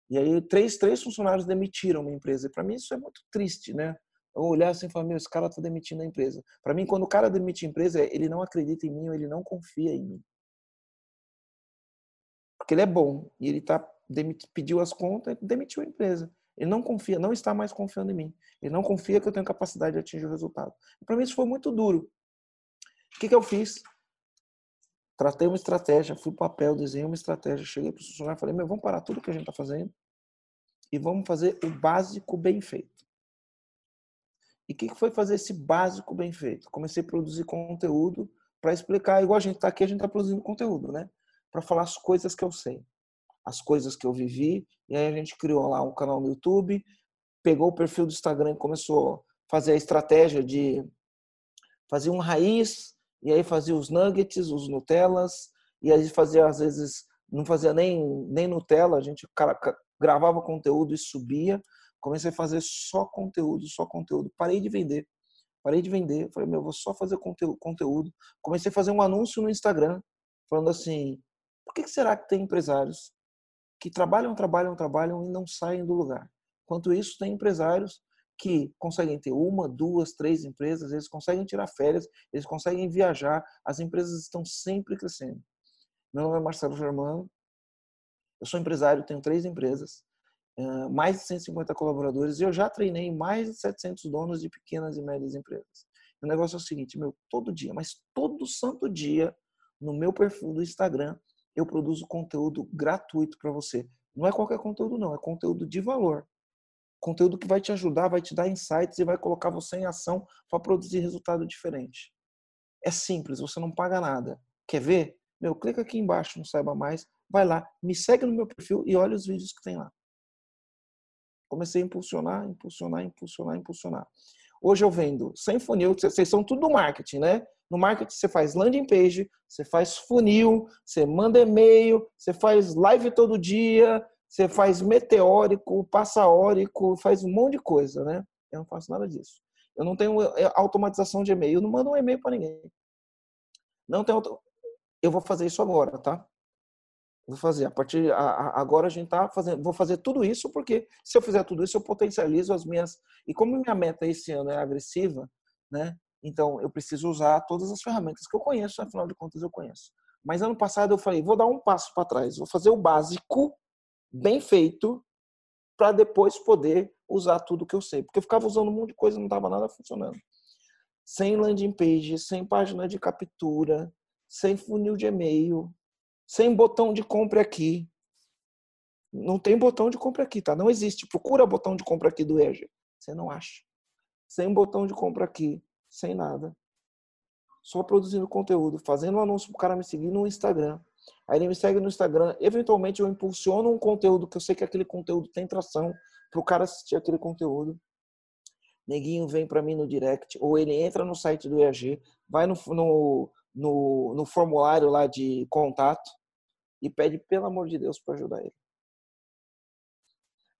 E aí três, três funcionários demitiram uma empresa. Para mim isso é muito triste, né? Eu olhar assim e falar, meu, esse cara tá demitindo a empresa. Para mim, quando o cara demite a empresa, ele não acredita em mim ou ele não confia em mim. Porque ele é bom e ele tá pediu as contas demitiu a empresa. Ele não confia, não está mais confiando em mim. Ele não confia que eu tenho capacidade de atingir o resultado. Para mim isso foi muito duro. O que, que eu fiz? Tratei uma estratégia, fui para papel, desenhei uma estratégia, cheguei para o funcionário e falei, meu, vamos parar tudo que a gente está fazendo e vamos fazer o básico bem feito. E o que, que foi fazer esse básico bem feito? Comecei a produzir conteúdo para explicar, igual a gente está aqui, a gente está produzindo conteúdo, né? Para falar as coisas que eu sei, as coisas que eu vivi. E aí a gente criou lá um canal no YouTube, pegou o perfil do Instagram e começou a fazer a estratégia de fazer um raiz, e aí fazia os nuggets, os Nutellas, e aí fazia, às vezes, não fazia nem, nem Nutella, a gente gravava conteúdo e subia. Comecei a fazer só conteúdo, só conteúdo. Parei de vender. Parei de vender. Falei, meu, vou só fazer conteúdo. Comecei a fazer um anúncio no Instagram, falando assim: por que será que tem empresários que trabalham, trabalham, trabalham e não saem do lugar? Enquanto isso, tem empresários que conseguem ter uma, duas, três empresas, eles conseguem tirar férias, eles conseguem viajar, as empresas estão sempre crescendo. Meu nome é Marcelo Germano, eu sou empresário, tenho três empresas, mais de 150 colaboradores e eu já treinei mais de 700 donos de pequenas e médias empresas. O negócio é o seguinte, meu, todo dia, mas todo santo dia, no meu perfil do Instagram, eu produzo conteúdo gratuito para você. Não é qualquer conteúdo, não, é conteúdo de valor. Conteúdo que vai te ajudar, vai te dar insights e vai colocar você em ação para produzir resultado diferente. É simples, você não paga nada. Quer ver? Meu, clica aqui embaixo no Saiba Mais, vai lá, me segue no meu perfil e olha os vídeos que tem lá. Comecei a impulsionar, impulsionar, impulsionar, impulsionar. Hoje eu vendo sem funil, vocês são tudo do marketing, né? No marketing você faz landing page, você faz funil, você manda e-mail, você faz live todo dia, você faz meteórico, passaórico, faz um monte de coisa, né? Eu não faço nada disso. Eu não tenho é, automatização de e-mail, eu não mando um e-mail para ninguém. Não tem auto... Eu vou fazer isso agora, tá? Vou fazer. A partir a, agora a gente tá fazendo. Vou fazer tudo isso porque se eu fizer tudo isso eu potencializo as minhas. E como minha meta esse ano é agressiva, né? Então eu preciso usar todas as ferramentas que eu conheço. Afinal de contas eu conheço. Mas ano passado eu falei vou dar um passo para trás. Vou fazer o básico bem feito para depois poder usar tudo que eu sei. Porque eu ficava usando um monte de coisa e não estava nada funcionando. Sem landing page, sem página de captura, sem funil de e-mail, sem botão de compra aqui. Não tem botão de compra aqui, tá? Não existe. Procura botão de compra aqui do Edge. Você não acha. Sem botão de compra aqui, sem nada. Só produzindo conteúdo, fazendo um anúncio pro cara me seguir no Instagram. Aí ele me segue no Instagram. Eventualmente eu impulsiono um conteúdo que eu sei que aquele conteúdo tem tração pro cara assistir aquele conteúdo. Neguinho vem para mim no direct, ou ele entra no site do EAG, vai no, no, no, no formulário lá de contato e pede, pelo amor de Deus, para ajudar ele.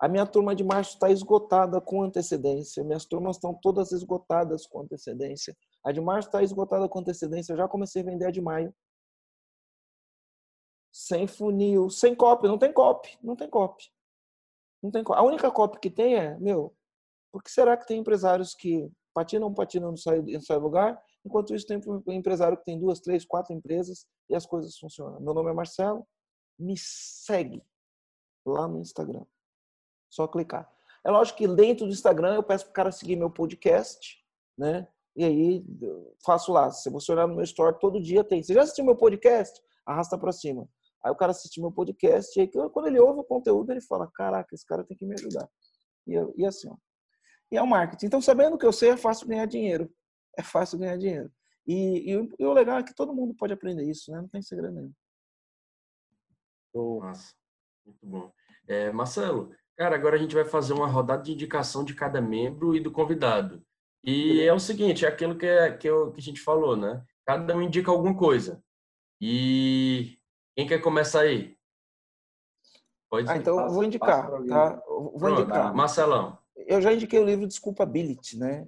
A minha turma de março está esgotada com antecedência. Minhas turmas estão todas esgotadas com antecedência. A de março está esgotada com antecedência. Eu já comecei a vender a de maio. Sem funil, sem copy. Não tem copy. Não tem copy. Não tem copy. A única copy que tem é, meu, por que será que tem empresários que patinam, patinam, não sai, não sai lugar Enquanto isso, tem um empresário que tem duas, três, quatro empresas e as coisas funcionam. Meu nome é Marcelo, me segue lá no Instagram. Só clicar. É lógico que dentro do Instagram eu peço para o cara seguir meu podcast, né? E aí faço lá. Se você olhar no meu story, todo dia tem. Você já assistiu meu podcast? Arrasta para cima. Aí o cara assiste meu podcast e aí quando ele ouve o conteúdo, ele fala: Caraca, esse cara tem que me ajudar. E, e assim, ó. E é o marketing. Então, sabendo que eu sei, é fácil ganhar dinheiro é fácil ganhar dinheiro. E, e, e, o legal é que todo mundo pode aprender isso, né? Não tem segredo nenhum. Nossa, muito bom. É, Marcelo, cara, agora a gente vai fazer uma rodada de indicação de cada membro e do convidado. E é o seguinte, é aquilo que, é, que, eu, que a gente falou, né? Cada um indica alguma coisa. E quem quer começar aí? Pode ah, então eu vou indicar, tá? vou Pronto, indicar. Marcelão. Eu já indiquei o livro Desculpability, né?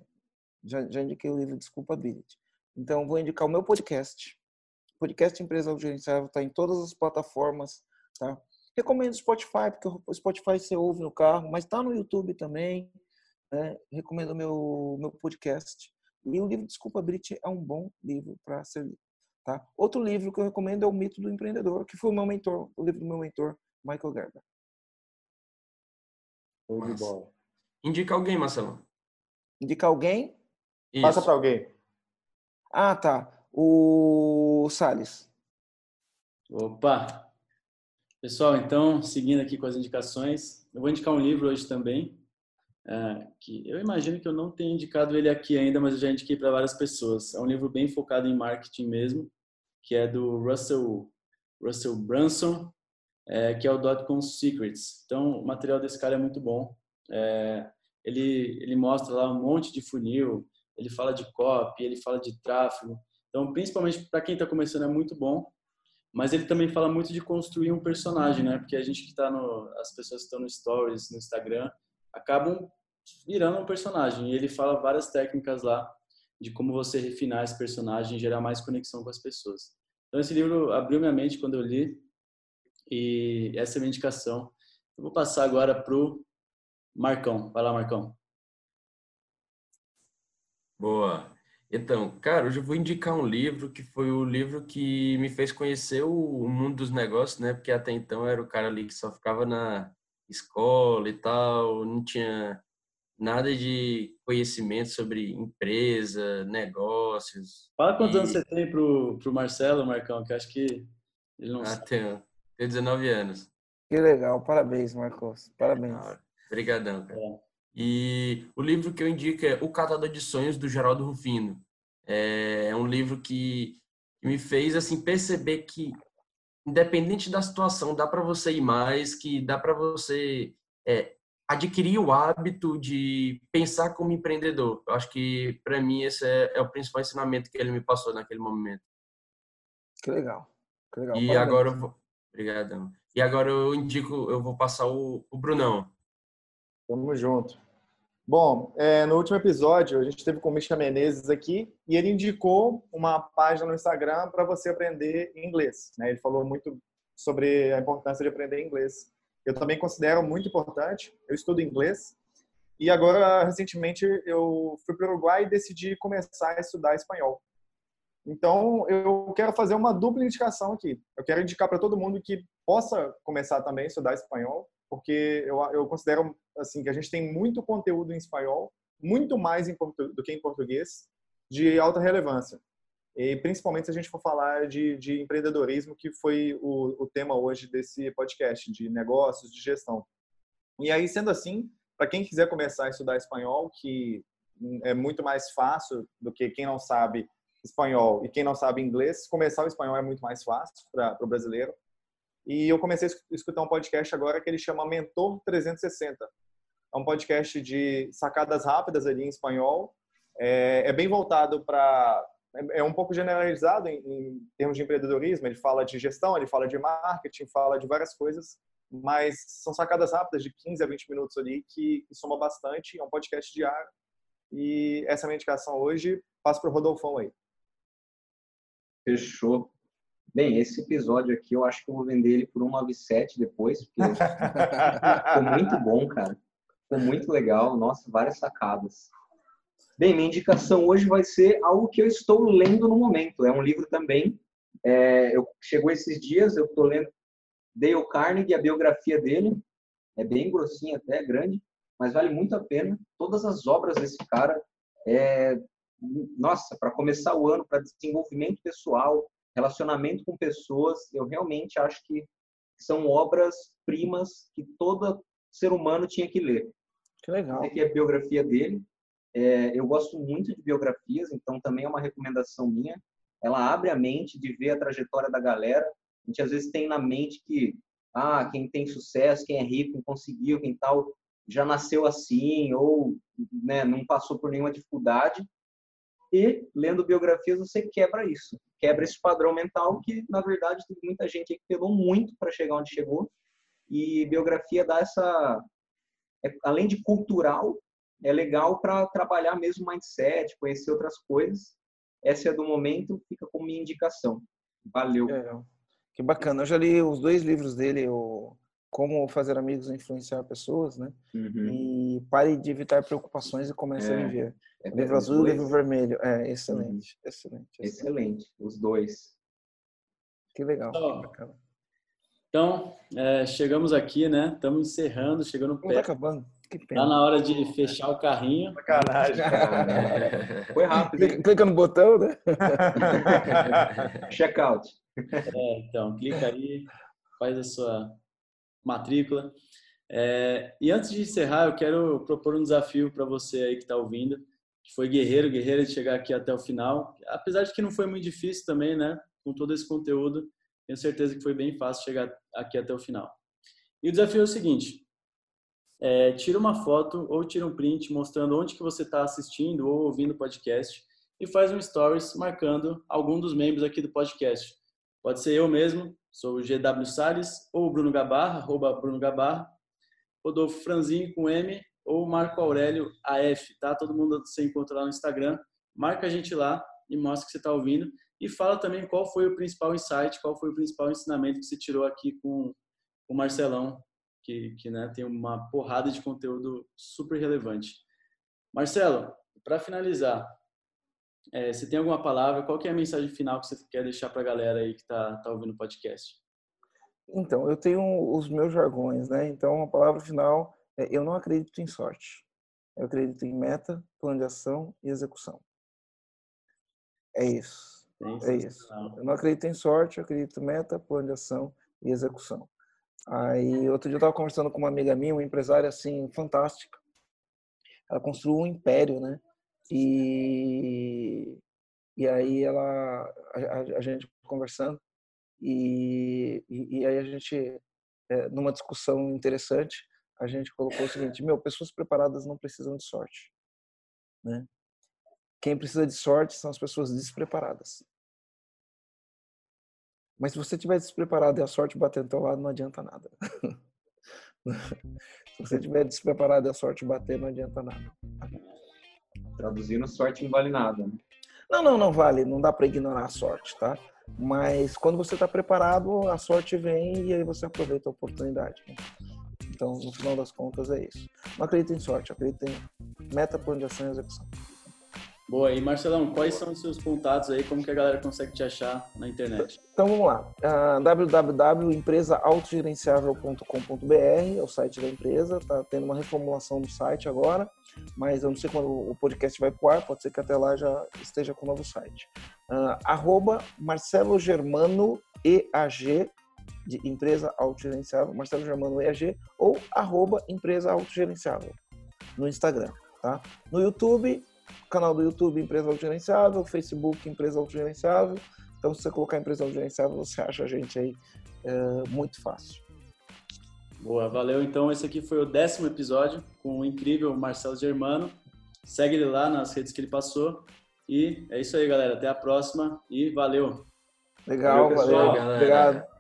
Já, já indiquei o livro Desculpability. Então, vou indicar o meu podcast. Podcast Empresa Autogerenciável está em todas as plataformas, tá? Recomendo o Spotify, porque o Spotify você ouve no carro, mas está no YouTube também. Né? Recomendo o meu, meu podcast. E o livro Desculpability é um bom livro para ser lido. Tá? Outro livro que eu recomendo é O Mito do Empreendedor, que foi o meu mentor, o livro do meu mentor, Michael Gerber. Indica alguém, Marcelo. Indica alguém? Isso. Passa para alguém. Ah, tá. O Salles. Opa! Pessoal, então, seguindo aqui com as indicações, eu vou indicar um livro hoje também, é, que eu imagino que eu não tenha indicado ele aqui ainda, mas eu já indiquei para várias pessoas. É um livro bem focado em marketing mesmo, que é do Russell, Russell Brunson, é, que é o Dotcom Secrets. Então, o material desse cara é muito bom. É, ele, ele mostra lá um monte de funil, ele fala de copy, ele fala de tráfego. Então, principalmente para quem está começando é muito bom, mas ele também fala muito de construir um personagem, né? Porque a gente que está no, as pessoas que estão no Stories, no Instagram, acabam virando um personagem. E ele fala várias técnicas lá de como você refinar esse personagem gerar mais conexão com as pessoas. Então, esse livro abriu minha mente quando eu li e essa é a minha indicação. Eu vou passar agora pro Marcão. Vai lá, Marcão. Boa. Então, cara, hoje eu vou indicar um livro que foi o livro que me fez conhecer o mundo dos negócios, né? Porque até então era o cara ali que só ficava na escola e tal, não tinha nada de conhecimento sobre empresa, negócios. Fala quantos e... anos você tem pro, pro Marcelo, Marcão, que acho que ele não ah, sabe. Tenho, tenho 19 anos. Que legal, parabéns, Marcos. Parabéns. Obrigadão, cara. É. E o livro que eu indico é O Catador de Sonhos, do Geraldo Rufino. É, é um livro que me fez assim perceber que independente da situação, dá para você ir mais, que dá para você é, adquirir o hábito de pensar como empreendedor. Eu acho que para mim esse é, é, o principal ensinamento que ele me passou naquele momento. Que legal. Que legal. E Parabéns. agora eu vou... Obrigadão. E agora eu indico, eu vou passar o, o Brunão. Tamo junto. Bom, é, no último episódio a gente teve com o Misha Menezes aqui e ele indicou uma página no Instagram para você aprender inglês. Né? Ele falou muito sobre a importância de aprender inglês. Eu também considero muito importante. Eu estudo inglês e agora recentemente eu fui para o Uruguai e decidi começar a estudar espanhol. Então eu quero fazer uma dupla indicação aqui. Eu quero indicar para todo mundo que possa começar também a estudar espanhol porque eu, eu considero assim que a gente tem muito conteúdo em espanhol, muito mais do que em português, de alta relevância. E principalmente se a gente for falar de, de empreendedorismo, que foi o, o tema hoje desse podcast, de negócios, de gestão. E aí, sendo assim, para quem quiser começar a estudar espanhol, que é muito mais fácil do que quem não sabe espanhol e quem não sabe inglês, começar o espanhol é muito mais fácil para o brasileiro. E eu comecei a escutar um podcast agora que ele chama Mentor 360. É um podcast de sacadas rápidas ali em espanhol. É, é bem voltado para. É, é um pouco generalizado em, em, termos de empreendedorismo. Ele fala de gestão, ele fala de marketing, fala de várias coisas. Mas são sacadas rápidas de 15 a 20 minutos ali que, que soma bastante. É um podcast diário. E essa é a minha indicação hoje. Passo para o Rodolfão aí. Fechou. Bem, esse episódio aqui eu acho que eu vou vender ele por 197 depois, porque ficou muito bom, cara. Muito legal. Nossa, várias sacadas. Bem, minha indicação hoje vai ser algo que eu estou lendo no momento. É um livro também. É, eu chegou esses dias, eu estou lendo Dale Carnegie, a biografia dele. É bem grossinha até, grande, mas vale muito a pena. Todas as obras desse cara, é, nossa, para começar o ano, para desenvolvimento pessoal, relacionamento com pessoas, eu realmente acho que são obras primas que todo ser humano tinha que ler. Que legal. Essa aqui é a biografia dele. É, eu gosto muito de biografias, então também é uma recomendação minha. Ela abre a mente de ver a trajetória da galera. A gente às vezes tem na mente que ah, quem tem sucesso, quem é rico, quem conseguiu, quem tal, já nasceu assim ou né, não passou por nenhuma dificuldade. E lendo biografias você quebra isso quebra esse padrão mental que, na verdade, tem muita gente que pegou muito para chegar onde chegou. E biografia dá essa, é, além de cultural, é legal para trabalhar mesmo mindset, conhecer outras coisas. Essa é do momento, fica como minha indicação. Valeu. É, que bacana. Eu já li os dois livros dele, o Como Fazer Amigos e Influenciar Pessoas, né? Uhum. E Pare de Evitar Preocupações e Comece é. a Viver. É, livro azul e livro vermelho. É, excelente, hum. excelente, excelente. Excelente, os dois. Que legal. Então, é, chegamos aqui, né? Estamos encerrando, chegando Não Tá acabando. Que pena. Tá na hora de fechar o carrinho. Sacanagem. Foi rápido. Clica, clica, no botão, né? Checkout. É, então, clica aí, faz a sua matrícula. É, e antes de encerrar, eu quero propor um desafio para você aí que está ouvindo que foi guerreiro, guerreira de chegar aqui até o final. Apesar de que não foi muito difícil também, né? Com todo esse conteúdo, tenho certeza que foi bem fácil chegar aqui até o final. E o desafio é o seguinte: é, tira uma foto ou tira um print mostrando onde que você está assistindo ou ouvindo o podcast e faz um stories marcando algum dos membros aqui do podcast. Pode ser eu mesmo, sou o GW Salles, ou o Bruno Gabarra, arroba Bruno Gabarra, Rodolfo Franzinho com M, ou Marco Aurélio AF, tá? Todo mundo se encontra lá no Instagram. Marca a gente lá e mostra que você está ouvindo. E fala também qual foi o principal insight, qual foi o principal ensinamento que você tirou aqui com o Marcelão, que, que né, tem uma porrada de conteúdo super relevante. Marcelo, para finalizar, é, você tem alguma palavra? Qual é a mensagem final que você quer deixar para a galera aí que está tá ouvindo o podcast? Então, eu tenho os meus jargões, né? Então, a palavra final é, eu não acredito em sorte. Eu acredito em meta, plano de ação e execução. É isso. É isso. Eu não acredito em sorte, eu acredito em meta, plano de ação e execução. Aí, outro dia eu estava conversando com uma amiga minha, uma empresária assim, fantástica. Ela construiu um império, né? E, e aí ela, a, a gente conversando, e, e, e, aí a gente, é, numa discussão interessante, a gente colocou o seguinte: meu, pessoas preparadas não precisam de sorte, né? Quem precisa de sorte são as pessoas despreparadas. Mas se você estiver despreparado e a sorte bater do teu lado, não adianta nada. se você estiver despreparado e a sorte bater, não adianta nada. Traduzindo, sorte não vale nada. Né? Não, não, não vale. Não dá para ignorar a sorte, tá? Mas quando você está preparado, a sorte vem e aí você aproveita a oportunidade. Né? Então, no final das contas, é isso. Não acredito em sorte, acredito em meta, plano de ação e execução. Boa, e Marcelão, quais são os seus contatos aí? Como que a galera consegue te achar na internet? Então vamos lá. Uh, www.empresaautogerenciável.com.br é o site da empresa. Tá tendo uma reformulação do site agora, mas eu não sei quando o podcast vai pro ar, pode ser que até lá já esteja com o novo site. Uh, arroba Marcelo Germano EAG de empresa autogerenciável, Marcelo Germano EAG, ou arroba empresa autogerenciável no Instagram, tá? No YouTube, canal do YouTube Empresa Autogerenciável, Facebook Empresa Autogerenciável. Então, se você colocar Empresa Autogerenciável, você acha a gente aí é, muito fácil. Boa, valeu. Então, esse aqui foi o décimo episódio com o incrível Marcelo Germano. Segue ele lá nas redes que ele passou. E é isso aí, galera. Até a próxima e valeu. Legal, valeu. valeu. Obrigado.